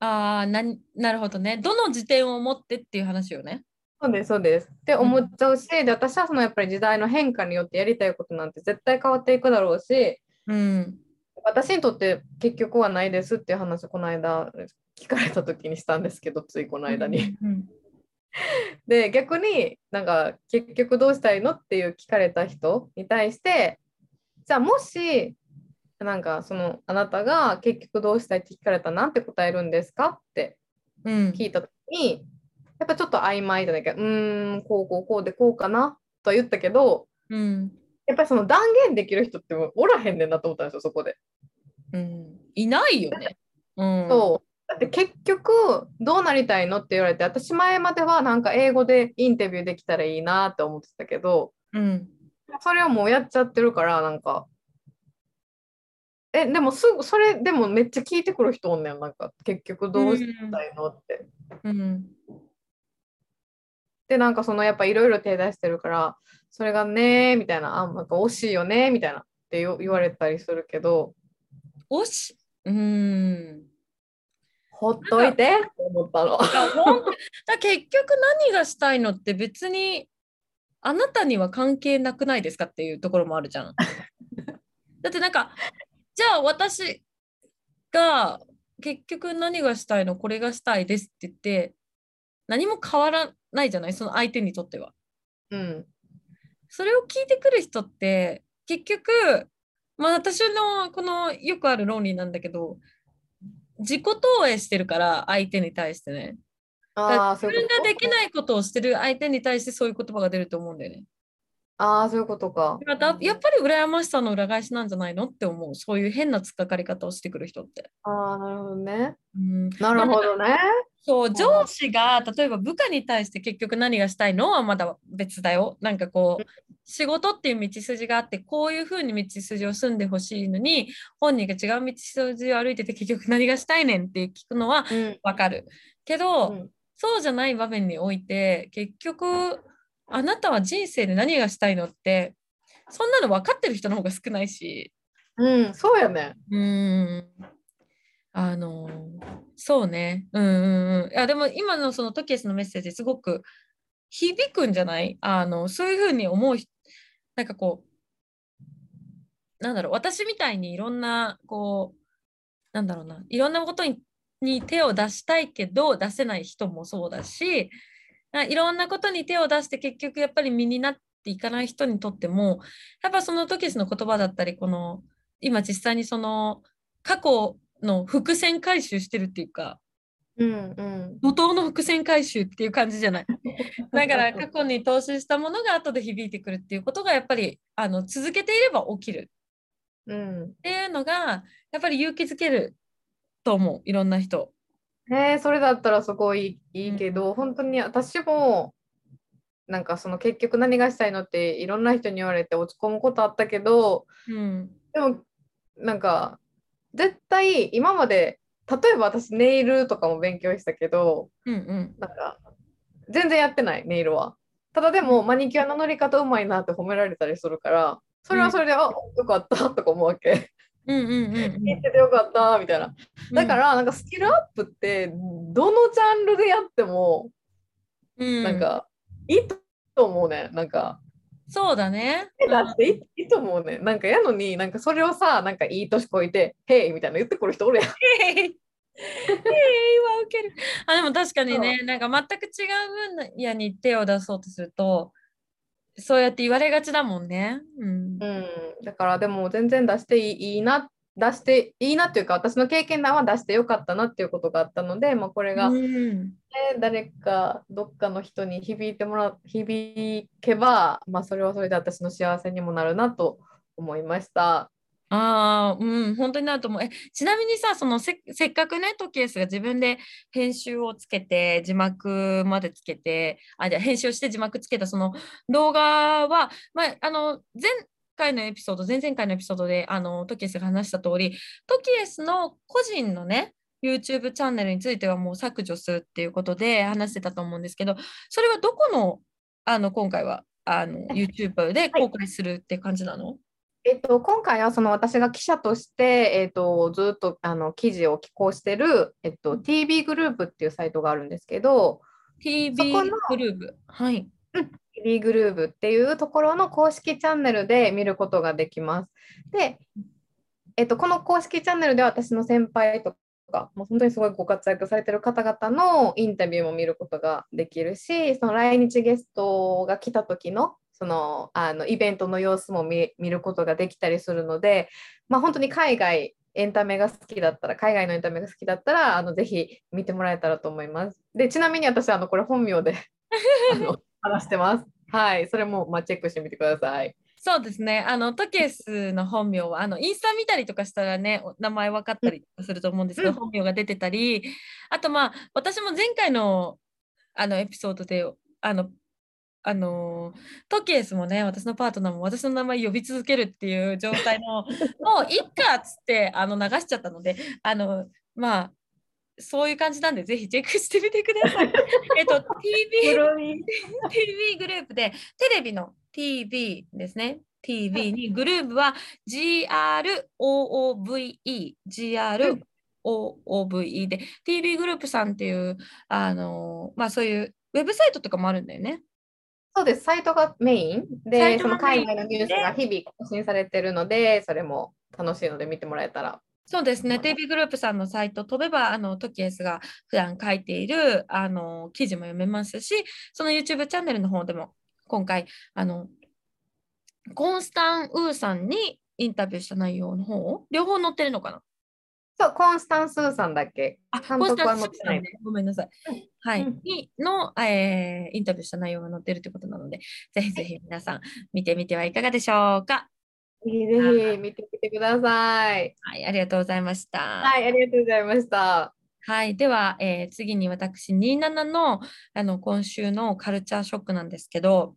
[SPEAKER 1] ああななるほどね。どの時点を持ってっていう話よね。
[SPEAKER 2] そうです、そうです。って思っちゃうし、で私はそのやっぱり時代の変化によってやりたいことなんて絶対変わっていくだろうし、
[SPEAKER 1] うん。
[SPEAKER 2] 私にとって結局はないですっていう話をこの間聞かれた時にしたんですけど、ついこの間に。
[SPEAKER 1] うん [laughs]
[SPEAKER 2] で、逆になんか結局どうしたいのっていう聞かれた人に対して、じゃあもし、なんかそのあなたが結局どうしたいって聞かれたらなんて答えるんですかって
[SPEAKER 1] うん。
[SPEAKER 2] 聞いた時に、やっぱちょっと曖昧じゃないか、うーん、こうこうこうでこうかなとは言ったけど、
[SPEAKER 1] うん。
[SPEAKER 2] やっぱりその断言できる人ってもうおらへんねんなと思ったんですよ、そこで。
[SPEAKER 1] うん。いないよね。うん。
[SPEAKER 2] そう。だって結局どうなりたいのって言われて、私前まではなんか英語でインタビューできたらいいなって思ってたけど、
[SPEAKER 1] うん。
[SPEAKER 2] それをもうやっちゃってるから、なんか。え、でもすぐ、それでもめっちゃ聞いてくる人おんねん、なんか、結局どうしたいのって。
[SPEAKER 1] うん。
[SPEAKER 2] ででなんかそのやっぱいろいろ手出してるからそれがねみたいなあなんか惜しいよねみたいなって言われたりするけど
[SPEAKER 1] 惜しうん
[SPEAKER 2] ほっといてって思ったの。
[SPEAKER 1] だ結局何がしたいのって別にあなたには関係なくないですかっていうところもあるじゃん。[laughs] だってなんかじゃあ私が結局何がしたいのこれがしたいですって言って何も変わらないじゃない？その相手にとっては。
[SPEAKER 2] うん、
[SPEAKER 1] それを聞いてくる人って結局まあ私のこのよくある論理なんだけど自己投影してるから相手に対してね。あ自分ができないことをしてる相手に対してそういう言葉が出ると思うんだよね。
[SPEAKER 2] ああ、そういうことか。
[SPEAKER 1] やっぱり羨ましさの裏返しなんじゃないのって思う。そういう変な突っかかり方をしてくる人って。
[SPEAKER 2] ああ、なるほどね。うん、なるほどね。
[SPEAKER 1] そう、上司が例えば部下に対して結局何がしたいのはまだ別だよ。なんかこう、仕事っていう道筋があって、こういうふうに道筋を住んでほしいのに、本人が違う道筋を歩いてて結局何がしたいねんって聞くのはわかる。うん、けど、うん、そうじゃない場面において、結局、あなたは人生で何がしたいのってそんなの分かってる人の方が少ないし。
[SPEAKER 2] うんそうやね。
[SPEAKER 1] うん。あのそうね。うんうんうん。いやでも今のそのトキエスのメッセージすごく響くんじゃない？あのそういうふうに思うなんかこうなんだろう私みたいにいろんなこうなんだろうな。いろんなことにに手を出したいけど出せない人もそうだしいろんなことに手を出して結局やっぱり身になっていかない人にとってもやっぱその時の言葉だったりこの今実際にその過去の伏線回収してるっていうか、
[SPEAKER 2] うんうん、
[SPEAKER 1] 怒涛の伏線回収っていう感じじゃない。[laughs] だから過去に投資したものが後で響いてくるっていうことがやっぱりあの続けていれば起きる、
[SPEAKER 2] うん、
[SPEAKER 1] っていうのがやっぱり勇気づけると思ういろんな人。
[SPEAKER 2] ねそれだったらすごいいいけど、うん、本当に私もなんかその結局何がしたいのっていろんな人に言われて落ち込むことあったけど、
[SPEAKER 1] うん、
[SPEAKER 2] でもなんか絶対今まで例えば私ネイルとかも勉強したけど、
[SPEAKER 1] うんうん、
[SPEAKER 2] なんか全然やってないネイルは。ただでもマニキュアの乗り方うまいなって褒められたりするからそれはそれで、うん、あよかったとか思うわけ。
[SPEAKER 1] うんうんうん、
[SPEAKER 2] 聞いててよかったみたいな。だからなんかスキルアップってどのジャンルでやっても、
[SPEAKER 1] うん、
[SPEAKER 2] なんかいいと思うねなんか。
[SPEAKER 1] そうだね。
[SPEAKER 2] だっていいと思うねなんかやのになんかそれをさなんかいい年こいて「へい」みたいな言ってくる人おるやん。[laughs]
[SPEAKER 1] へい今受ける。あでも確かにねなんか全く違う分野に手を出そうとするとそうやって言われがちだもんね。うん、う
[SPEAKER 2] ん、だからでも全然出していいな出していいなっていうか私の経験談は出してよかったなっていうことがあったので、まあ、これが、
[SPEAKER 1] ね、
[SPEAKER 2] 誰かどっかの人に響いてもら響けば、まあ、それはそれで私の幸せにもなるなと思いました。
[SPEAKER 1] ああ、うん、本当になると思う。え、ちなみにさ、そのせせっかくね、トキエスが自分で編集をつけて、字幕までつけて、あ、じゃ編集をして字幕つけたその動画は、まあ、あの、前回のエピソード、前々回のエピソードで、あの、トキエスが話した通り、トキエスの個人のね、YouTube チャンネルについてはもう削除するっていうことで話してたと思うんですけど、それはどこの、あの、今回は、あの、YouTube で公開するって感じなの、はい
[SPEAKER 2] えっと、今回はその私が記者として、えっと、ずっとあの記事を寄稿してる、えっと、TV グループっていうサイトがあるんですけど
[SPEAKER 1] TV グループ？はい、
[SPEAKER 2] うん、TV グループっていうところの公式チャンネルで見ることができます。で、えっと、この公式チャンネルでは私の先輩とかもう本当にすごいご活躍されてる方々のインタビューも見ることができるしその来日ゲストが来た時のそのあのイベントの様子も見ることができたりするので、まあ、本当に海外エンタメが好きだったら海外のエンタメが好きだったらあのぜひ見てもらえたらと思います。でちなみに私あのこれ本名で [laughs] あの話してます。はい、それもまあチェックしてみてください。
[SPEAKER 1] そうですね。あのトケスの本名はあのインスタ見たりとかしたらね名前分かったりすると思うんですけど、うん、本名が出てたりあとまあ私も前回のあのエピソードであのあのトキエスもね私のパートナーも私の名前呼び続けるっていう状態の [laughs] もういっかっつってあの流しちゃったのであのまあそういう感じなんで、ぜひチェックしてみてください。[laughs] えっと、TV, TV グループで、テレビの TV ですね。TV にグループは GROOVE、GROOVE で、TV グループさんっていう、あの、まあそういうウェブサイトとかもあるんだよね。
[SPEAKER 2] そうです、サイトがメイン。で、その海外のニュースが日々更新されてるので、それも楽しいので見てもらえたら。
[SPEAKER 1] そうですね、TV グループさんのサイト飛べば、あのトキエスが普段書いているあの記事も読めますし、その YouTube チャンネルの方でも今回、あのコンスタン・ウーさんにインタビューした内容の方、両方載ってるのかな？
[SPEAKER 2] そう、コンスタンスーさんだっけ？
[SPEAKER 1] あ、監督は載ってない、ね。ごめんなさい。はい。うん、にの、えー、インタビューした内容が載ってるということなので、ぜひぜひ皆さん見てみてはいかがでしょうか。
[SPEAKER 2] ぜひぜひ見てみてください。
[SPEAKER 1] はい、ありがとうございました。
[SPEAKER 2] はい、ありがとうございました。
[SPEAKER 1] はい、では、えー、次に私、27のあの今週のカルチャーショックなんですけど、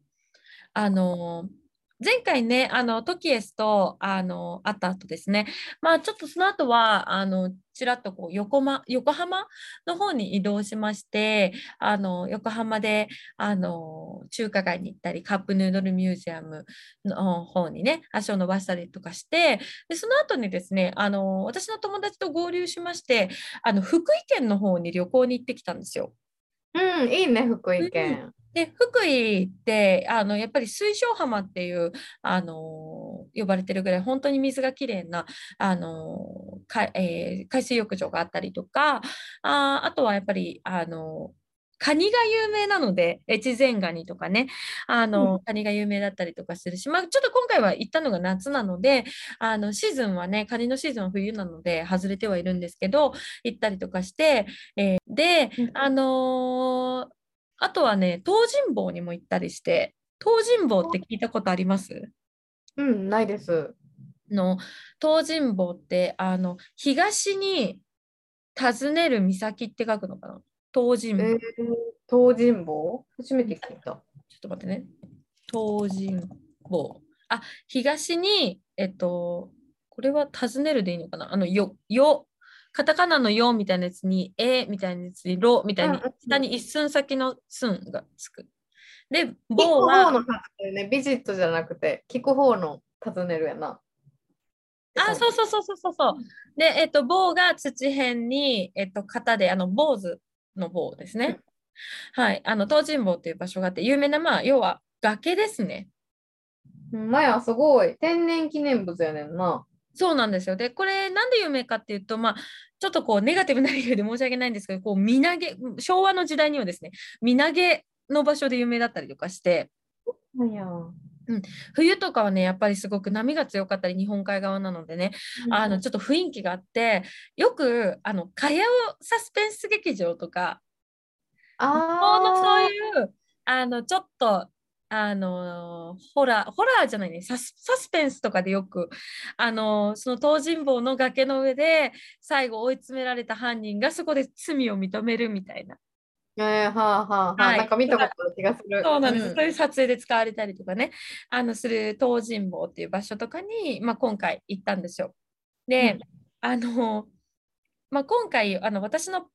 [SPEAKER 1] あのー前回ね、あのトキエスとあの会った後ですね、まあ、ちょっとその後はあのちらっとこう横,、ま、横浜の方に移動しましてあの横浜であの中華街に行ったりカップヌードルミュージアムの方にね足を伸ばしたりとかしてでその後にですねあの私の友達と合流しましてあの福井県の方に旅行に行ってきたんですよ。
[SPEAKER 2] うん、いいね、福井県。うん
[SPEAKER 1] で福井ってあのやっぱり水晶浜っていうあの呼ばれてるぐらい本当に水がきれいなあのか、えー、海水浴場があったりとかああとはやっぱりあのカニが有名なので、越前ガニとかね、あの、うん、カニが有名だったりとかするし、まあ、ちょっと今回は行ったのが夏なので、あの、シーズンはね、カニのシーズンは冬なので、外れてはいるんですけど、行ったりとかして、えー、で、あのー、あとはね、東尋坊にも行ったりして、東尋坊って聞いたことあります？
[SPEAKER 2] うん、ないです。
[SPEAKER 1] の東尋坊ってあの東に訪ねる岬って書くのかな？東尋坊、えー、
[SPEAKER 2] 東尋坊？初めて聞いた。ちょっ
[SPEAKER 1] と待ってね。東尋坊。あ、東に、えっと、これは訪ねるでいいのかな？あの、よ、よ、カタカナのよみたいなやつに、えみたいなやつに、ろみたいに、下に一寸先の寸がつく。で、
[SPEAKER 2] 棒は。聞く方のね、ビジットじゃなくて、聞く方の尋ねるやな。
[SPEAKER 1] あ、そうそうそうそうそうそう。で、えっと、棒が土辺に、えっと、型で、あの、坊主の棒ですね。はい。あの、東尋坊っていう場所があって、有名な、まあ、要は崖ですね。
[SPEAKER 2] まや、すごい。天然記念物やねんな。
[SPEAKER 1] そうなんですよ。で、これなんで有名かっていうと、まあ、ちょっとこうネガティブな理由で申し訳ないんですけど、こう身投げ、昭和の時代にはですね、身投げの場所で有名だったりとかして、
[SPEAKER 2] う
[SPEAKER 1] ん、冬とかはねやっぱりすごく波が強かったり日本海側なのでね、うん、あのちょっと雰囲気があってよくあのかやおサスペンス劇場とか
[SPEAKER 2] あ
[SPEAKER 1] のそういうあのちょっとあのホラーホラーじゃないね。サスサスペンスとかでよくあのその東尋坊の崖の上で最後追い詰められた犯人がそこで罪を認めるみたいな。
[SPEAKER 2] えー、はあはあ、はい、なんか見たことある気がする。
[SPEAKER 1] そうなんです、うん、そういう撮影で使われたりとかね、あのする東尋坊っていう場所とかに、まあ、今回行ったんですよ。で、うん、あの、まあ、今回あの私の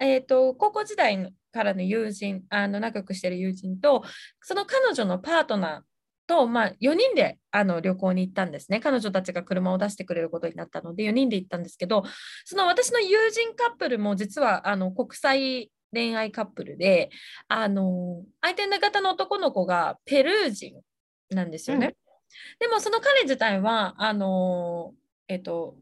[SPEAKER 1] えーと、高校時代からの友人あの仲良くしてる友人とその彼女のパートナーと、まあ、4人であの旅行に行ったんですね。彼女たちが車を出してくれることになったので4人で行ったんですけどその私の友人カップルも実はあの国際恋愛カップルであの相手の方の男の子がペルー人なんですよね。うん、でもその彼自体はあの、えっと、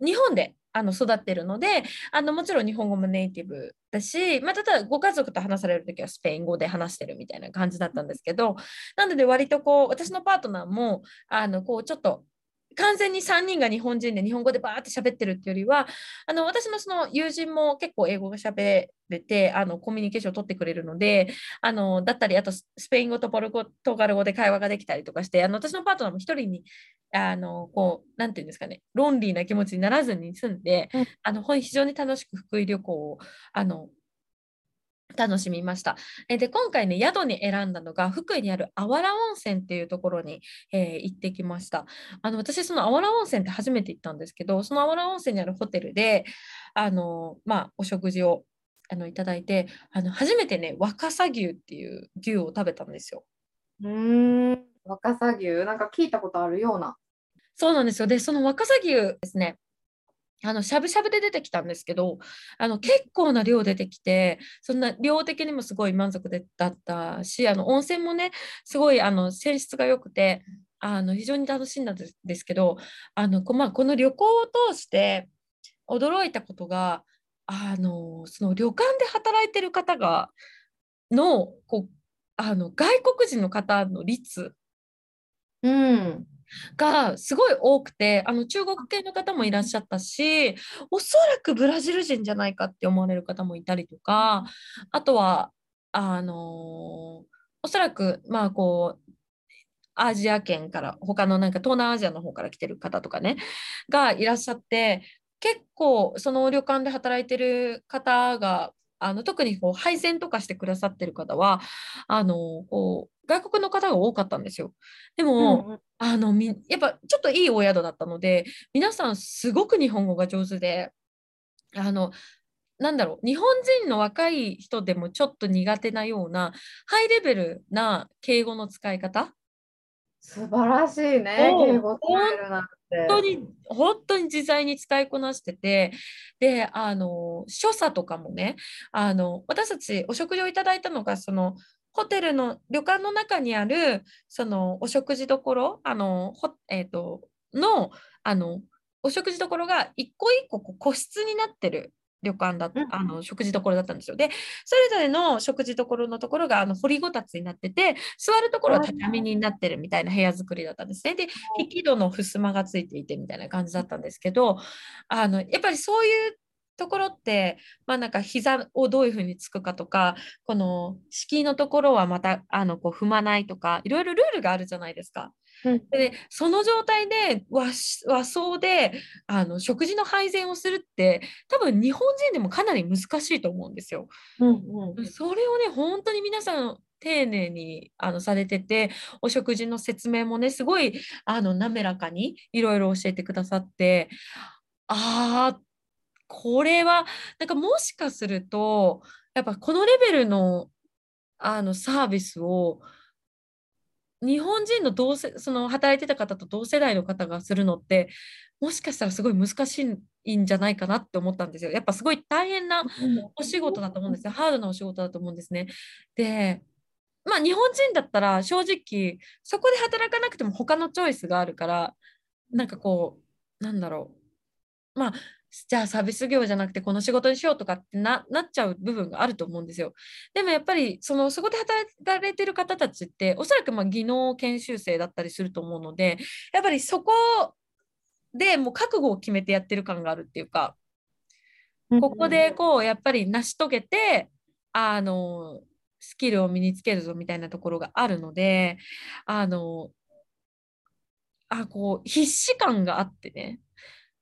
[SPEAKER 1] 日本であの育ってるのであのもちろん日本語もネイティブだし、まあ、ただご家族と話される時はスペイン語で話してるみたいな感じだったんですけどなので割とこう私のパートナーもあのこうちょっと完全に3人が日本人で日本語でバーって喋ってるっていうよりはあの私のその友人も結構英語が喋れてあのコミュニケーションを取ってくれるのであのだったりあとスペイン語とポルトガル語で会話ができたりとかしてあの私のパートナーも1人にあのこうなんていうんですかねロンリーな気持ちにならずに済んで、うん、あの非常に楽しく福井旅行をあの楽しみました。で今回ね宿に選んだのが福井にあるあわら温泉っていうところに、えー、行ってきました。あの私そのあわら温泉って初めて行ったんですけどそのあわら温泉にあるホテルであの、まあ、お食事をあのいただいてあの初めてね若狭牛っていう牛を食べたんですよ。
[SPEAKER 2] うん若狭牛なんか聞いたことあるような。
[SPEAKER 1] そうなんですよ。でその若狭牛ですねあのしゃぶしゃぶで出てきたんですけどあの結構な量出てきてそんな量的にもすごい満足でだったしあの温泉もねすごいあの泉質が良くてあの非常に楽しんだんですけどあのこ,、まあ、この旅行を通して驚いたことがあのその旅館で働いてる方がのこうあの外国人の方の率、
[SPEAKER 2] うん、
[SPEAKER 1] がすごい多くてあの中国系の方もいらっしゃったしおそらくブラジル人じゃないかって思われる方もいたりとかあとはあのおそらくまあこうアジア圏から他のなんか東南アジアの方から来てる方とかねがいらっしゃって結構その旅館で働いてる方があの特にこう配膳とかしてくださってる方はあのこう外国の方が多かったんですよ。でも、うんうん、あのみやっぱちょっといいお宿だったので皆さんすごく日本語が上手であのなんだろう日本人の若い人でもちょっと苦手なようなハイレベルな敬語の使い方？
[SPEAKER 2] 素晴らしいね敬語使えるなんて。
[SPEAKER 1] 本当に本当に自在に使いこなしててであの所作とかもねあの私たちお食事をいただいたのがそのホテルの旅館の中にあるそのお食事どころあのえーと、のあのお食事どころが一個一個個室になってる旅館だあの食事どころだったんですよ。でそれぞれの食事どころのところがあの掘りごたつになってて座るところは畳になってるみたいな部屋作りだったんですね。で引き戸の襖がついていてみたいな感じだったんですけどあのやっぱりそういうところってまあなんか膝をどういうふうにつくかとかこの敷居のところはまたあのこう踏まないとかいろいろルールがあるじゃないですか。うん、でその状態で和和装であの食事の配膳をするって多分日本人でもかなり難しいと思うんですよ。うんうん、それをね本当に皆さん丁寧にあのされててお食事の説明もねすごいあの滑らかにいろいろ教えてくださってああこれはなんかもしかするとやっぱこのレベルのあのサービスを日本人の同世その働いてた方と同世代の方がするのってもしかしたらすごい難しいんじゃないかなって思ったんですよ。やっぱすごい大変なお仕事だと思うんですよ。ハードなお仕事だと思うんですね。でまあ日本人だったら正直そこで働かなくても他のチョイスがあるからなんかこうなんだろうまあじゃあサービス業じゃなくてこの仕事にしようとかってななっちゃう部分があると思うんですよ。でもやっぱりそのそこで働かれてる方たちっておそらくまあ技能研修生だったりすると思うのでやっぱりそこでもう覚悟を決めてやってる感があるっていうかここでこうやっぱり成し遂げてあのスキルを身につけるぞみたいなところがあるのであのあこう必死感があってね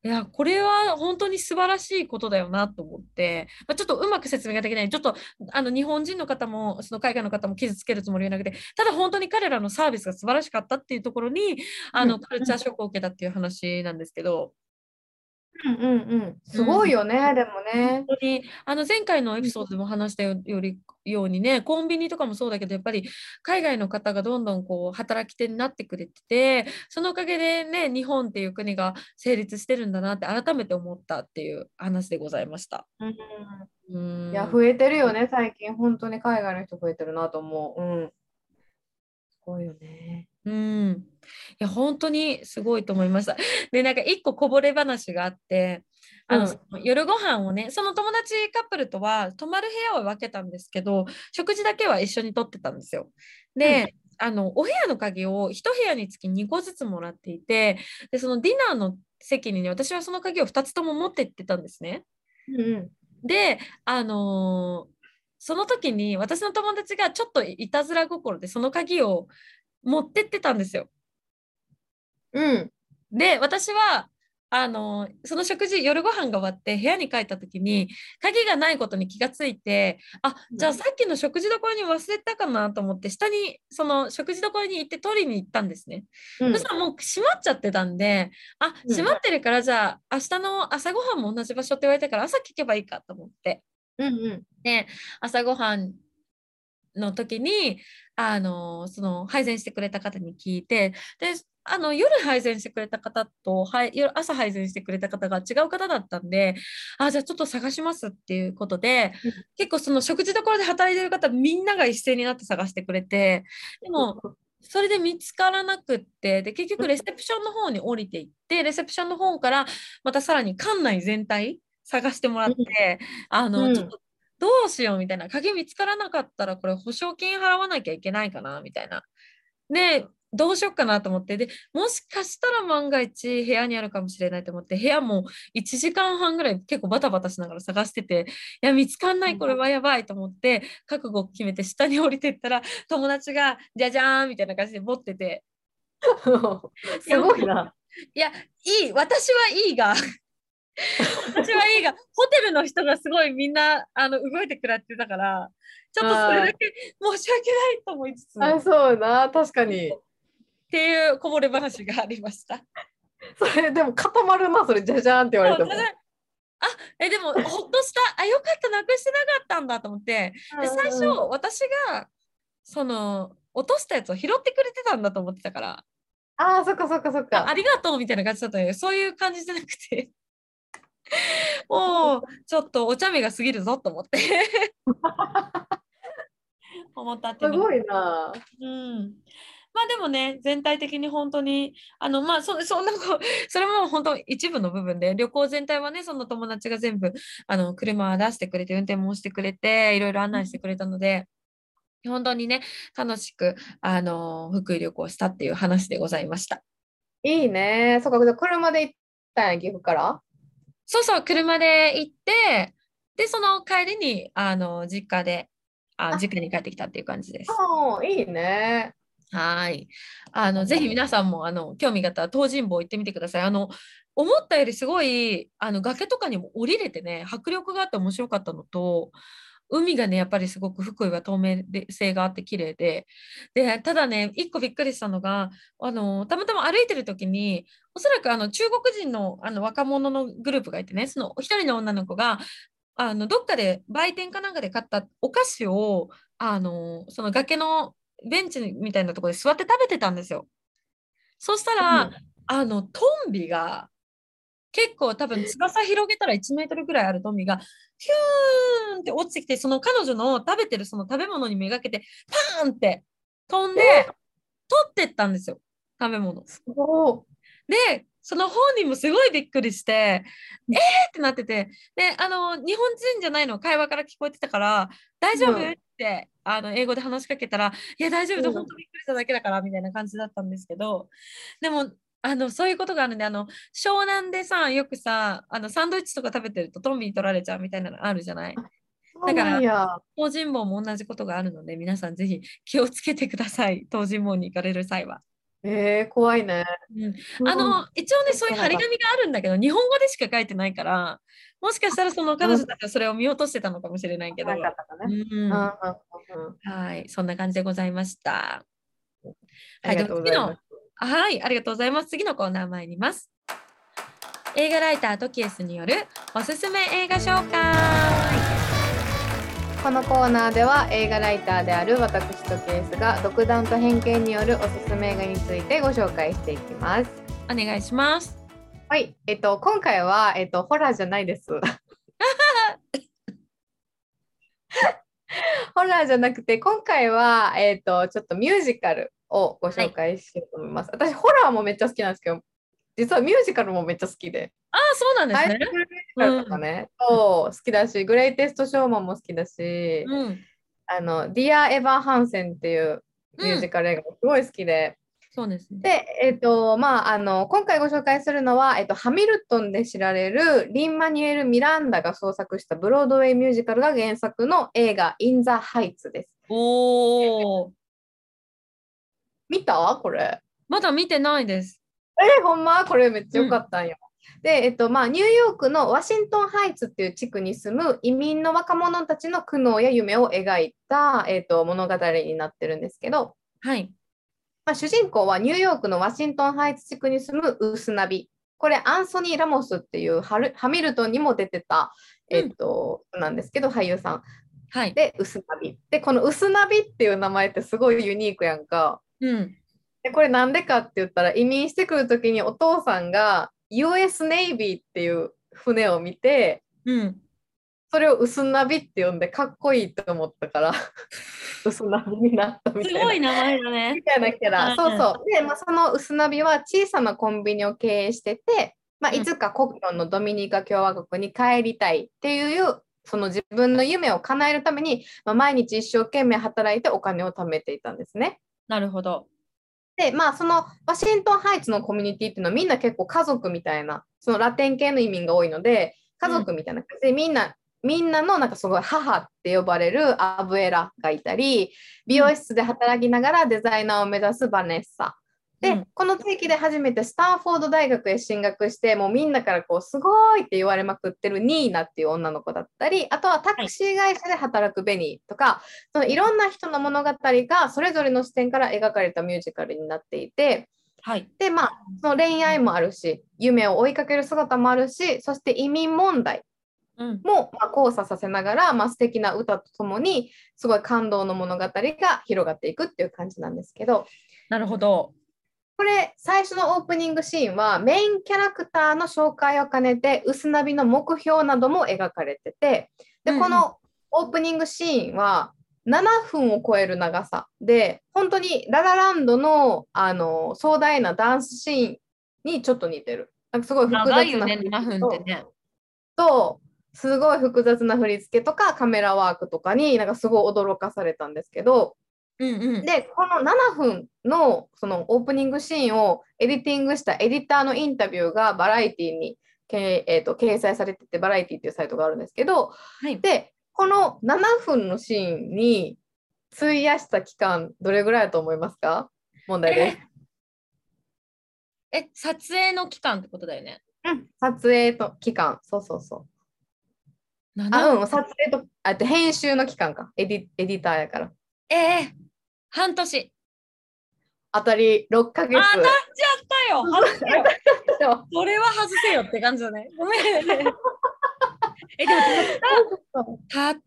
[SPEAKER 1] いや、これは本当に素晴らしいことだよなと思って、まあ、ちょっとうまく説明ができない。ちょっとあの日本人の方も、その海外の方も傷つけるつもりはなくて、ただ本当に彼らのサービスが素晴らしかったっていうところに、あのカルチャーショックを受けたっていう話なんですけど、
[SPEAKER 2] うんうんうん、すごいよね、うん、でもね。
[SPEAKER 1] 本当にあの前回のエピソードでも話したよりようにねコンビニとかもそうだけどやっぱり海外の方がどんどんこう働き手になってくれててそのおかげでね日本っていう国が成立してるんだなって改めて思ったっていう話でございました。
[SPEAKER 2] うん、いや増えてるよね最近本当に海外の人増えてるなと思う。うん、すごいよね。
[SPEAKER 1] うん、いや本当にすごいと思いました。[laughs] でなんか一個こぼれ話があってあの、うん、夜ご飯をねその友達カップルとは泊まる部屋を分けたんですけど食事だけは一緒にとってたんですよ。で、うん、あのお部屋の鍵を1部屋につき2個ずつもらっていてでそのディナーの席にね私はその鍵を2つとも持ってってたんですね。うん、であのー、その時に私の友達がちょっといたずら心でその鍵を持ってってたんですよ。
[SPEAKER 2] うん、
[SPEAKER 1] で私はあのその食事夜ご飯が終わって部屋に帰った時に鍵がないことに気がついてあじゃあさっきの食事どころに忘れたかなと思って下にその食事どころに行って取りに行ったんですね、うん、そしたらもう閉まっちゃってたんであ閉まってるからじゃあ明日の朝ごはんも同じ場所って言われたから朝聞けばいいかと思って、
[SPEAKER 2] うんうん、
[SPEAKER 1] で朝ごはんの時にあのその配膳してくれた方に聞いてであの夜配膳してくれた方とはい朝配膳してくれた方が違う方だったんであじゃあちょっと探しますっていうことで、結構その食事どころで働いてる方みんなが一斉になって探してくれてでもそれで見つからなくってで結局レセプションの方に降りていってレセプションの方からまたさらに館内全体探してもらって、あの、ちょっとどうしようみたいな。鍵見つからなかったらこれ保証金払わなきゃいけないかなみたいな。でどうしようかなと思って。でもしかしたら万が一部屋にあるかもしれないと思って部屋も1時間半ぐらい結構バタバタしながら探してていや見つかんないこれはやばいと思って覚悟を決めて下に降りてったら友達がじゃじゃーんみたいな感じで持ってて。[laughs]
[SPEAKER 2] すごいな。
[SPEAKER 1] いやいい。私はいいが私はいいがホテルの人がすごいみんなあの動いてくれてたからちょっとそれだけ申し訳ないと思いつつ
[SPEAKER 2] あそうな確かに。
[SPEAKER 1] っていうこぼれ話がありました。
[SPEAKER 2] それでも固まるな、それじゃじゃんって言われても。
[SPEAKER 1] あえでもほっとした。あよかったなくしてなかったんだと思って。で最初私がその落としたやつを拾ってくれてたんだと思ってたから。
[SPEAKER 2] あそっかそっかそっか。
[SPEAKER 1] ありがとうみたいな感じだったけどそういう感じじゃなくて [laughs] もうちょっとお茶目が過ぎるぞと思って [laughs] 思ったって
[SPEAKER 2] すごいな
[SPEAKER 1] うんまあでもね全体的に本当にあのまあそそんな [laughs] それも本当一部の部分で旅行全体はねその友達が全部あの車出してくれて運転もしてくれていろいろ案内してくれたので。本当にね楽しくあの福井旅行したっていう話でございました。
[SPEAKER 2] いいね。そっか、車で行ったんや、岐阜から？
[SPEAKER 1] そうそう、車で行って、で、その帰りにあの実家であ、実家に帰ってきたっていう感じです。
[SPEAKER 2] ああ、いいね。
[SPEAKER 1] はい。あの、ぜひ皆さんも、あの、興味があったら東尋坊行ってみてください。あの、思ったよりすごい、あの、崖とかにも降りれてね、迫力があって面白かったのと、海がね、やっぱりすごく福井は透明性があって綺麗で、で、ただね、一個びっくりしたのが、あの、たまたま歩いてる時に、おそらくあの中国人のあの若者のグループがいてね、その一人の女の子が、あのどっかで売店かなんかで買ったお菓子をあのその崖のベンチみたいなところで座って食べてたんですよ。そしたら、うん、あのトンビが結構多分翼広げたら1メートルぐらいあるトンビがヒューンって落ちてきてその彼女の食べてるその食べ物にめがけてパーンって飛んで、取ってったんですよ食べ物。でその本人もすごいびっくりして、えーってなってて、で、あの、日本人じゃないの会話から聞こえてたから、大丈夫、うん、ってあの英語で話しかけたら、いや、大丈夫で、本当びっくりしただけだからみたいな感じだったんですけど、でも、あのそういうことがあるんであの湘南でさよくさあのサンドイッチとか食べてるとトンビ取られちゃうみたいなのあるじゃない？だから東尋坊も同じことがあるので皆さんぜひ気をつけてください。東尋坊に行かれる際は。
[SPEAKER 2] えー、怖いね、
[SPEAKER 1] うん、あの一応ねそういう張り紙があるんだけど日本語でしか書いてないからもしかしたらその彼女たちはそれを見落としてたのかもしれないけど、はい、そんな感じでございました。はい、次のはい、ありがとうございます。次のコーナー参ります。映画ライタートキエスによるおすすめ映画紹介。
[SPEAKER 2] このコーナーでは映画ライターである私トキエスが独断と偏見によるおすすめ映画についてご紹介していきます。
[SPEAKER 1] お願いします。
[SPEAKER 2] はい、えっと今回はえっとホラーじゃないです。[laughs] ホラーじゃなくて今回はえっとちょっとミュージカルをご紹介しようと思います。はい、私、ホラーもめっちゃ好きなんですけど、実はミュージカルもめっちゃ好きで。
[SPEAKER 1] ああ、そうなんですね。ミュージ
[SPEAKER 2] カルとかね、うん、そう好きだし、グレイテスト・ショーマンも好きだし、うん、あの、ディア・エヴァン・ハンセンっていうミュージカル映画もすごい好きで、
[SPEAKER 1] そうですね。
[SPEAKER 2] で、えっ、ー、と、まあ、あの、今回ご紹介するのは、えっ、ー、と、ハミルトンで知られるリン・マニュエル・ミランダが創作したブロードウェイミュージカルが原作の映画、イン・ザ・ハイツです。
[SPEAKER 1] おー。
[SPEAKER 2] 見た？これ。
[SPEAKER 1] まだ見てないです。
[SPEAKER 2] えー、ほんま？これめっちゃ良かったんよ。で、えっとまあ、ニューヨークのワシントンハイツっていう地区に住む移民の若者たちの苦悩や夢を描いた、えっと、物語になってるんですけど、
[SPEAKER 1] はい
[SPEAKER 2] まあ、主人公はニューヨークのワシントンハイツ地区に住むウスナビ。これアンソニー・ラモスっていうハルハミルトンにも出てた、えっとなんですけど俳優さん。
[SPEAKER 1] はい
[SPEAKER 2] で、ウスナビ。で、このウスナビっていう名前ってすごいユニークやんか。
[SPEAKER 1] うん
[SPEAKER 2] で、これなんでかって言ったら移民してくるときにお父さんが US ネイビーっていう船を見て、
[SPEAKER 1] うん
[SPEAKER 2] それをウスナビって呼んでかっこいいと思ったから、[laughs] ウスナビになったみたいな。
[SPEAKER 1] すごい名前だね
[SPEAKER 2] みたいなキャラ。
[SPEAKER 1] うん
[SPEAKER 2] そうそう。で、まあ、そのウスナビは小さなコンビニを経営してて、まあ、
[SPEAKER 1] うん
[SPEAKER 2] いつか国境のドミニカ共和国に帰りたいっていう、その自分の夢を叶えるために、まあ、毎日一生懸命働いてお金を貯めていたんですね。
[SPEAKER 1] なるほど
[SPEAKER 2] で、まあ、そのワシントンハイツのコミュニティっていうのはみんな結構家族みたいな、そのラテン系の移民が多いので、家族みたいな感じで、みんな、みんなのなんかすごい母って呼ばれるアブエラがいたり、美容室で働きながらデザイナーを目指すバネッサ。で、
[SPEAKER 1] うん。
[SPEAKER 2] この地域で初めてスタンフォード大学へ進学して、もうみんなからこう、すごいって言われまくってるニーナっていう女の子だったり、あとはタクシー会社で働くベニーとか、そのいろんな人の物語がそれぞれの視点から描かれたミュージカルになっていて、
[SPEAKER 1] はい。
[SPEAKER 2] で、まあ、その恋愛もあるし、夢を追いかける姿もあるし、そして移民問題
[SPEAKER 1] うん。
[SPEAKER 2] もまあ交差させながら、まあ、素敵な歌とともに、すごい感動の物語が広がっていくっていう感じなんですけど、
[SPEAKER 1] なるほど
[SPEAKER 2] これ、最初のオープニングシーンは、メインキャラクターの紹介を兼ねて、薄ナビの目標なども描かれてて、で、このオープニングシーンは、7分を超える長さで、本当にララランドのあの壮大なダンスシーンにちょっと似てる。なんかすごい複雑な
[SPEAKER 1] よね
[SPEAKER 2] 振り
[SPEAKER 1] 7
[SPEAKER 2] 付け
[SPEAKER 1] 分ってね。
[SPEAKER 2] と、すごい複雑な振り付けとかカメラワークとかになんかすごい驚かされたんですけど、
[SPEAKER 1] うんうん。
[SPEAKER 2] で、この7分のそのオープニングシーンをエディティングしたエディターのインタビューがバラエティに、けえー、と掲載されてて、バラエティっていうサイトがあるんですけど、
[SPEAKER 1] はい。
[SPEAKER 2] で、この7分のシーンに費やした期間、どれぐらいだと思いますか？問題です。
[SPEAKER 1] え撮影の期間ってことだよね。
[SPEAKER 2] うん、撮影と期間、そうそうそう。
[SPEAKER 1] 7
[SPEAKER 2] あ、うん、撮影と、あと編集の期間か、エディエディターやから。
[SPEAKER 1] えー、半年。
[SPEAKER 2] 当たり6ヶ月。
[SPEAKER 1] あ当たっちゃったよ。外せよ。
[SPEAKER 2] そ
[SPEAKER 1] れは外せよって感じだね。ごめん。[laughs] えでもたった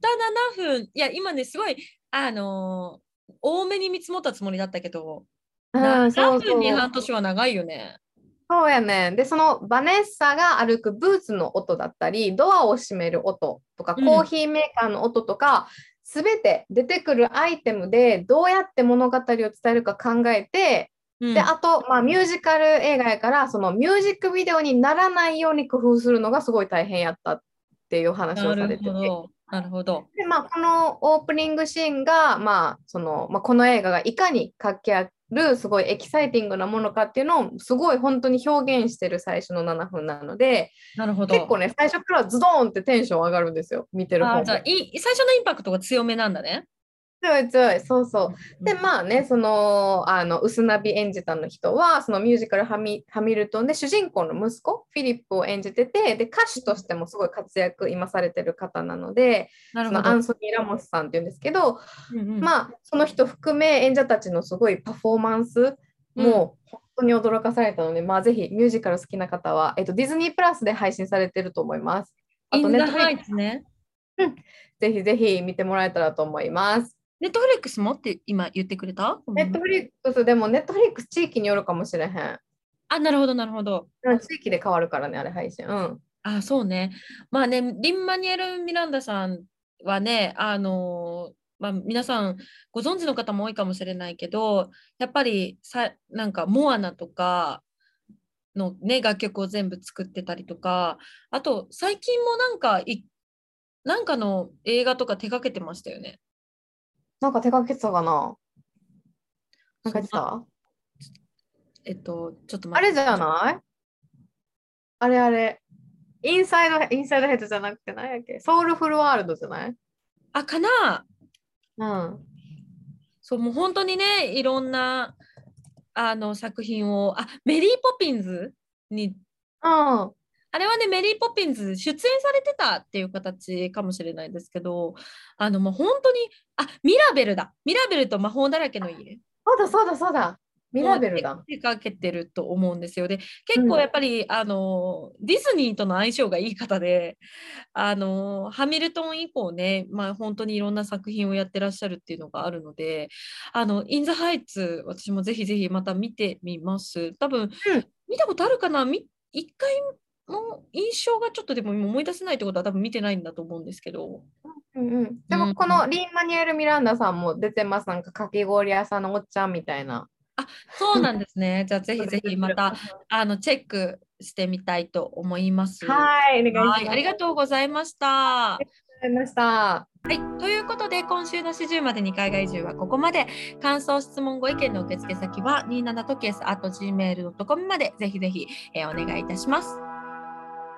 [SPEAKER 1] 7分。いや今ねすごいあのー多めに見積もったつもりだったけど
[SPEAKER 2] うん、そ
[SPEAKER 1] 7
[SPEAKER 2] うそう
[SPEAKER 1] 分に半年は長いよね。
[SPEAKER 2] そうやねん。で、そのバネッサが歩くブーツの音だったり、ドアを閉める音とか、
[SPEAKER 1] うん。
[SPEAKER 2] コーヒーメーカーの音とか、すべて出てくるアイテムでどうやって物語を伝えるか考えて、
[SPEAKER 1] うん
[SPEAKER 2] で、あと、まあ、ミュージカル映画やから、そのミュージックビデオにならないように工夫するのがすごい大変やったっていう話を
[SPEAKER 1] な
[SPEAKER 2] されてて。
[SPEAKER 1] るほどなるほど
[SPEAKER 2] で、まあ、このオープニングシーンが、まあ、その、まあ、この映画がいかに活気ある、すごいエキサイティングなものかっていうのを、すごい本当に表現してる最初の7分なので、
[SPEAKER 1] なるほど。
[SPEAKER 2] 結構ね、最初からズドーンってテンション上がるんですよ、見てる方
[SPEAKER 1] じゃあい最初のインパクトが強めなんだね
[SPEAKER 2] 強い強い、そうそう。で、まあね、その、あの、薄ナビ演じたの人は、そのミュージカルハミハミルトンで主人公の息子、フィリップを演じてて、で、歌手としてもすごい活躍今されてる方なので、
[SPEAKER 1] なるほど。
[SPEAKER 2] そのアンソニー・ラモスさんっていうんですけど、
[SPEAKER 1] うんうん。
[SPEAKER 2] まあ、その人含め演者たちのすごいパフォーマンスも本当に驚かされたので、まあ、ぜひミュージカル好きな方は、えっと、ディズニープラスで配信されてると思います。あと、
[SPEAKER 1] インザ
[SPEAKER 2] ネットフリック
[SPEAKER 1] ハイツね
[SPEAKER 2] ス、ぜひぜひ見てもらえたらと思います。
[SPEAKER 1] ネットフリックスもって今言ってくれた？
[SPEAKER 2] ネットフリックスでも、ネットフリックス地域によるかもしれへん。
[SPEAKER 1] あなるほどなるほど
[SPEAKER 2] うん地域で変わるからね、あれ配信。うん。
[SPEAKER 1] あそうね。まあね、リン・マニュエル・ミランダさんはね、あのーまあ、皆さんご存知の方も多いかもしれないけど、やっぱりさなんかモアナとかのね、楽曲を全部作ってたりとか、あと最近もなんかい、なんかの映画とか手掛けてましたよね。
[SPEAKER 2] なんか手掛けてたかな？なんか言ってた？
[SPEAKER 1] えっと、ちょっと
[SPEAKER 2] あ
[SPEAKER 1] 待って。
[SPEAKER 2] れじゃない？あれあれ。インサイド、インサイドヘッドじゃなくて何やっけ？ソウルフルワールドじゃない？
[SPEAKER 1] あ、かな
[SPEAKER 2] うん。
[SPEAKER 1] そう、もう本当にね、いろんなあの作品を、あ、メリー・ポピンズに
[SPEAKER 2] うん。
[SPEAKER 1] あれはね、メリー・ポピンズ出演されてたっていう形かもしれないですけど、あの、もう本当に、あ、ミラベルだ。ミラベルと魔法だらけの家。
[SPEAKER 2] そうだそうだそうだ。ミラベルだ。
[SPEAKER 1] 手かけてると思うんですよ。で、結構やっぱり、うん、あの、ディズニーとの相性がいい方で、あの、ハミルトン以降ね、まあ本当にいろんな作品をやってらっしゃるっていうのがあるので、あの、インザハイツ、私もぜひぜひまた見てみます。多分、うん、見たことあるかな？一回の印象がちょっとでも思い出せないってことは多分見てないんだと思うんですけど。
[SPEAKER 2] うんうん、でもこのリン・マニュエル・ミランダさんも出てますなんかかき氷屋さんのおっちゃんみたいな。
[SPEAKER 1] あそうなんですね。[laughs] じゃあぜひぜひまたあのチェックしてみたいと思います。
[SPEAKER 2] はい、お願いし
[SPEAKER 1] ます。ありがとうございました。
[SPEAKER 2] ありがとうございました。は
[SPEAKER 1] い、ということで今週の始終までに海外移住はここまで感想質問ご意見の受付先は27トケス at gmail.com までぜひぜひ、えー、お願いいたします。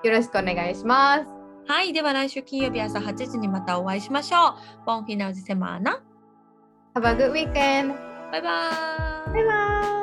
[SPEAKER 2] よろしくお願いします。
[SPEAKER 1] はい、では来週金曜日朝8時にまたお会いしましょう。ボンフィナウジセマーナ。
[SPEAKER 2] Have a good weekend!
[SPEAKER 1] バイバ
[SPEAKER 2] イバイバイ